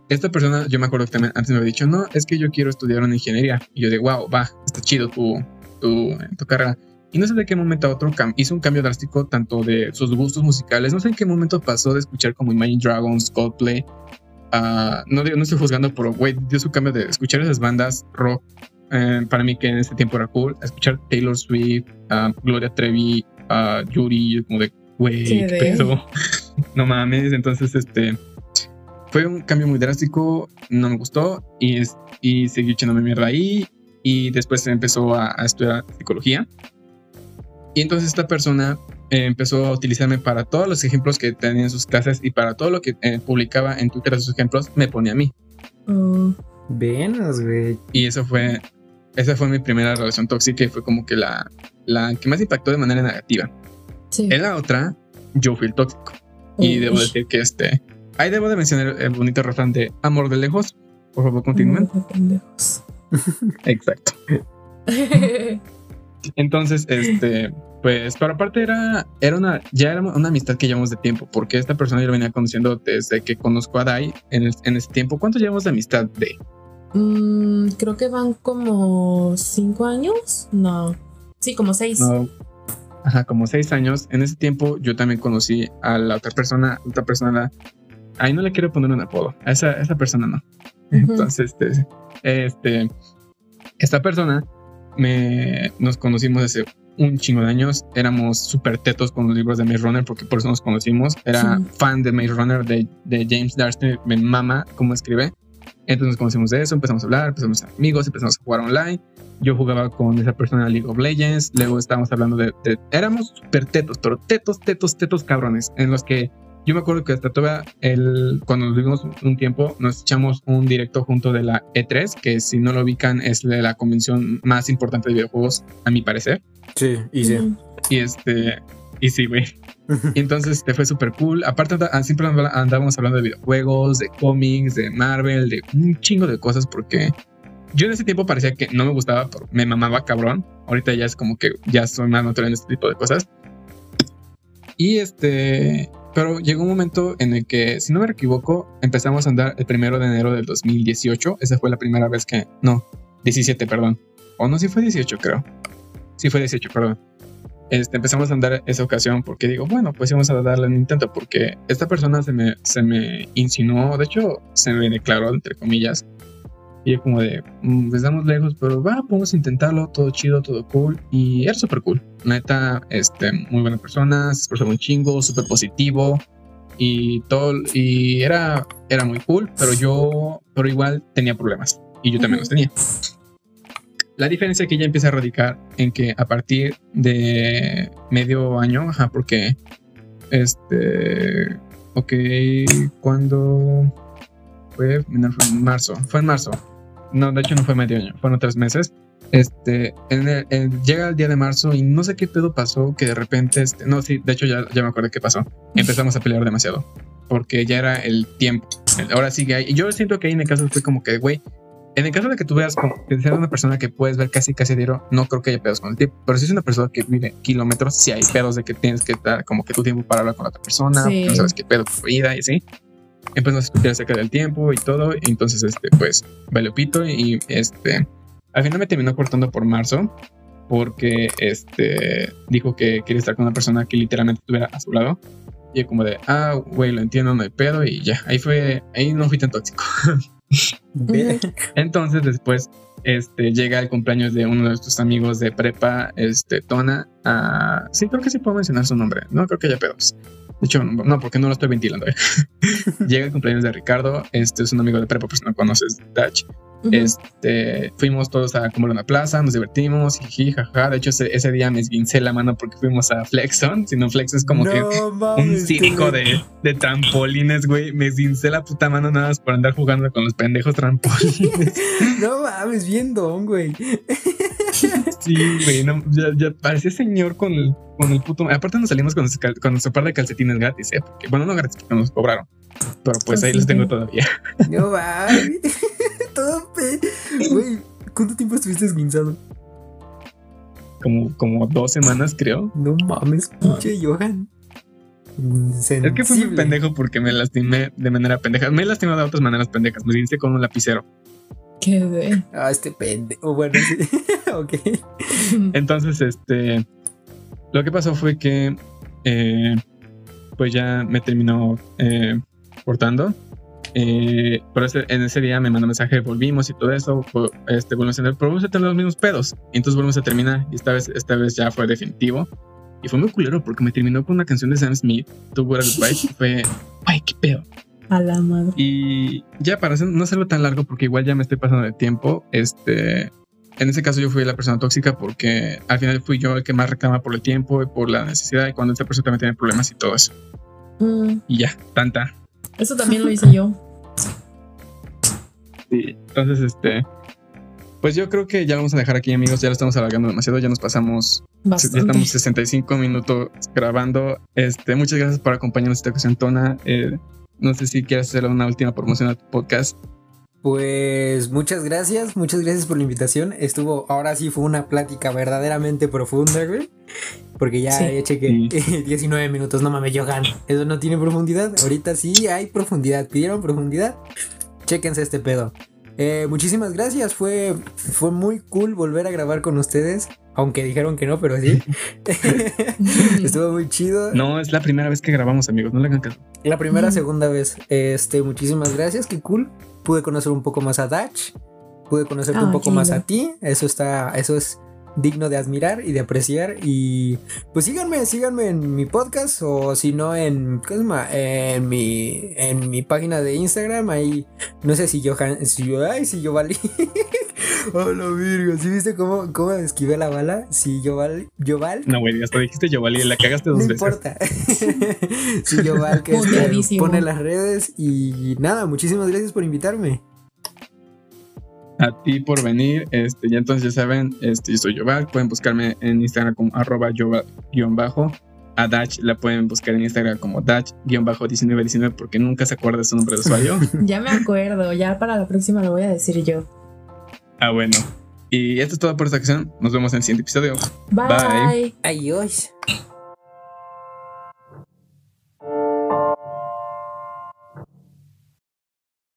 esta persona, yo me acuerdo que también antes me había dicho, no, es que yo quiero estudiar una ingeniería. Y yo de, wow, va, está chido tu, tu, tu carrera. Y no sé de qué momento a otro hizo un cambio drástico tanto de sus gustos musicales. No sé en qué momento pasó de escuchar como Imagine Dragons, Coldplay. No, no estoy juzgando, pero güey, dio su cambio de escuchar esas bandas rock. Eh, para mí que en ese tiempo era cool. Escuchar Taylor Swift, Gloria Trevi, Yuri, como de, güey, qué pedo. no mames. Entonces, este fue un cambio muy drástico, no me gustó y, y seguí echándome mierda ahí y después empezó a, estudiar psicología. Y entonces esta persona eh, empezó a utilizarme para todos los ejemplos que tenía en sus clases y para todo lo que eh, publicaba en Twitter de sus ejemplos, me ponía a mí. Oh. Venas, güey. Y eso fue, esa fue mi primera relación tóxica y fue como que la, la que más impactó de manera negativa. Sí. En la otra, yo fui el tóxico. Y debo decir que este, Ahí debo de mencionar el bonito refrán de amor de lejos. Por favor, continúen. Amor de lejos. Exacto. Entonces, este, pues, pero aparte era, era una, ya era una amistad que llevamos de tiempo, porque esta persona yo la venía conociendo desde que conozco a Dai en, en ese tiempo. ¿Cuánto llevamos de amistad de? Mm, creo que van como cinco años. No, sí, como seis. Ajá, como seis años. En ese tiempo yo también conocí a la otra persona, otra persona ahí no le quiero poner un apodo, a esa, esa persona no. Entonces, este, este, esta persona me, nos conocimos hace un chingo de años, éramos súper tetos con los libros de Maze Runner porque por eso nos conocimos, era fan de Maze Runner de, de James Darcy, me mama cómo escribe. Entonces nos conocimos de eso, empezamos a hablar, empezamos a ser amigos, empezamos a jugar online. Yo jugaba con esa persona League of Legends, luego estábamos hablando de, de éramos súper tetos, pero tetos, tetos, tetos cabrones, en los que yo me acuerdo que hasta todavía el, cuando nos vimos un tiempo, nos echamos un directo junto de la E3, que si no lo ubican es la convención más importante de videojuegos, a mi parecer. Sí, y sí. Y este, y sí, güey. y entonces te fue súper cool. Aparte, siempre andábamos hablando de videojuegos, de cómics, de Marvel, de un chingo de cosas, porque yo en ese tiempo parecía que no me gustaba, me mamaba cabrón. Ahorita ya es como que ya soy más natural en este tipo de cosas. Y este, pero llegó un momento en el que, si no me equivoco, empezamos a andar el primero de enero del 2018. Esa fue la primera vez que. No, 17, perdón. O no, si fue 18, creo. Sí fue 18, perdón. Este, empezamos a andar esa ocasión porque digo, bueno, pues vamos a darle un intento porque esta persona se me, se me insinuó, de hecho, se me declaró, entre comillas, y es como de, mm, estamos lejos, pero va, podemos intentarlo, todo chido, todo cool. Y era súper cool. Neta, este, muy buena persona, se esforzó un chingo, súper positivo. Y todo, y era, era muy cool, pero yo, pero igual tenía problemas. Y yo también los tenía. La diferencia que ya empieza a radicar en que a partir de medio año, ajá, porque, este, ok, cuando fue en marzo, fue en marzo no, de hecho no fue medio año, fueron tres meses. Este, llega el día de marzo y no sé qué pedo pasó que de repente, este, no, sí, de hecho ya, ya me acuerdo qué pasó. Empezamos a pelear demasiado porque ya era el tiempo. Ahora sigue ahí. Y yo siento que ahí en el caso fue como que, güey, en el caso de que tú veas como que seas una persona que puedes ver casi casi diario, no creo que haya pedos con el tiempo. Pero si es una persona que vive kilómetros, sí hay pedos de que tienes que dar como que tu tiempo para hablar con la otra persona, no sabes qué pedo tu vida y así empezamos a discutir acerca del tiempo y todo. Y entonces, este, pues, vale pito. Y este, al final me terminó cortando por marzo. Porque este dijo que quería estar con una persona que literalmente estuviera a su lado. Y como de, ah, güey, lo entiendo, no hay pedo. Y ya, ahí fue, ahí no fui tan tóxico. Entonces, después, este, llega el cumpleaños de uno de nuestros amigos de prepa, este, Tona. A sí, creo que sí puedo mencionar su nombre. No creo que haya pedos. De hecho, no, porque no lo estoy ventilando. ¿eh? Llega el cumpleaños de Ricardo. Este es un amigo de prepa, pues no conoces Dutch. Este, fuimos todos a comer una plaza, nos divertimos, jiji, jaja. De hecho, ese, día me esguincé la mano porque fuimos a Flexon. Si no, Flex es como que un circo de, de, trampolines, güey. Me esguincé la puta mano nada más por andar jugando con los pendejos trampolines. no mames, bien don, güey. Sí, güey, ya, ya parecía señor con el, con el puto. Aparte, nos salimos con, con nuestro par de calcetines gratis, ¿eh? Porque, bueno, no gratis porque nos cobraron. Pero pues ahí los tengo todavía. No mames. Todo Güey, ¿cuánto tiempo estuviste esguinzado? Como, como dos semanas, creo. No mames, pinche Johan. Es que fue muy pendejo porque me lastimé de manera pendeja. Me he lastimado de otras maneras pendejas. Me hice con un lapicero. Qué de. Ah, este pendejo. Bueno, sí. ok. Entonces, este. Lo que pasó fue que. Eh, pues ya me terminó eh, cortando. Eh, ese, en ese día me mandó mensaje, volvimos y todo eso, este, volvimos a tener, volvimos a tener los mismos pedos. Y entonces volvimos a terminar. Y esta vez, esta vez ya fue definitivo. Y fue muy culero porque me terminó con una canción de Sam Smith, To What Goodbye. Y fue, ay, qué pedo. A la madre. Y ya para no hacerlo tan largo, porque igual ya me estoy pasando de tiempo, este, en ese caso yo fui la persona tóxica porque al final fui yo el que más reclama por el tiempo y por la necesidad y cuando esta persona también tiene problemas y todo eso. Mm. Y ya, tanta. Eso también lo hice yo. Sí, entonces este, pues yo creo que ya lo vamos a dejar aquí amigos, ya lo estamos alargando demasiado, ya nos pasamos, ya estamos 65 minutos grabando. Este, muchas gracias por acompañarnos esta ocasión, Tona. Eh, no sé si quieres hacer una última promoción a tu podcast. Pues muchas gracias, muchas gracias por la invitación. Estuvo, ahora sí fue una plática verdaderamente profunda, güey. Porque ya sí. cheque 19 minutos, no mames, Johan. Eso no tiene profundidad. Ahorita sí hay profundidad. ¿Pidieron profundidad? Chéquense este pedo. Eh, muchísimas gracias, fue, fue muy cool volver a grabar con ustedes. Aunque dijeron que no, pero sí. Estuvo muy chido. No, es la primera vez que grabamos, amigos. No le hagan caso. La primera, segunda vez. Este, muchísimas gracias. Qué cool. Pude conocer un poco más a Dutch. Pude conocerte un ah, poco más a ti. Eso está, eso es digno de admirar y de apreciar. Y pues síganme, síganme en mi podcast o si no en, en mi en mi página de Instagram. Ahí no sé si yo, si yo, ay, si yo valí. oh, la virga, ¿sí viste cómo, cómo esquivé la bala? Si yo val, yo val. No, güey, hasta dijiste yo valí, la cagaste dos veces. No importa. si yo val que pone las redes y nada, muchísimas gracias por invitarme a ti por venir. Este, ya entonces ya saben, este, yo soy Yoval. Pueden buscarme en Instagram como arroba bajo A Dach la pueden buscar en Instagram como Dach-1919 porque nunca se acuerda de su nombre de usuario. ya me acuerdo, ya para la próxima lo voy a decir yo. Ah, bueno. Y esto es todo por esta ocasión. Nos vemos en el siguiente episodio. Bye. Adiós.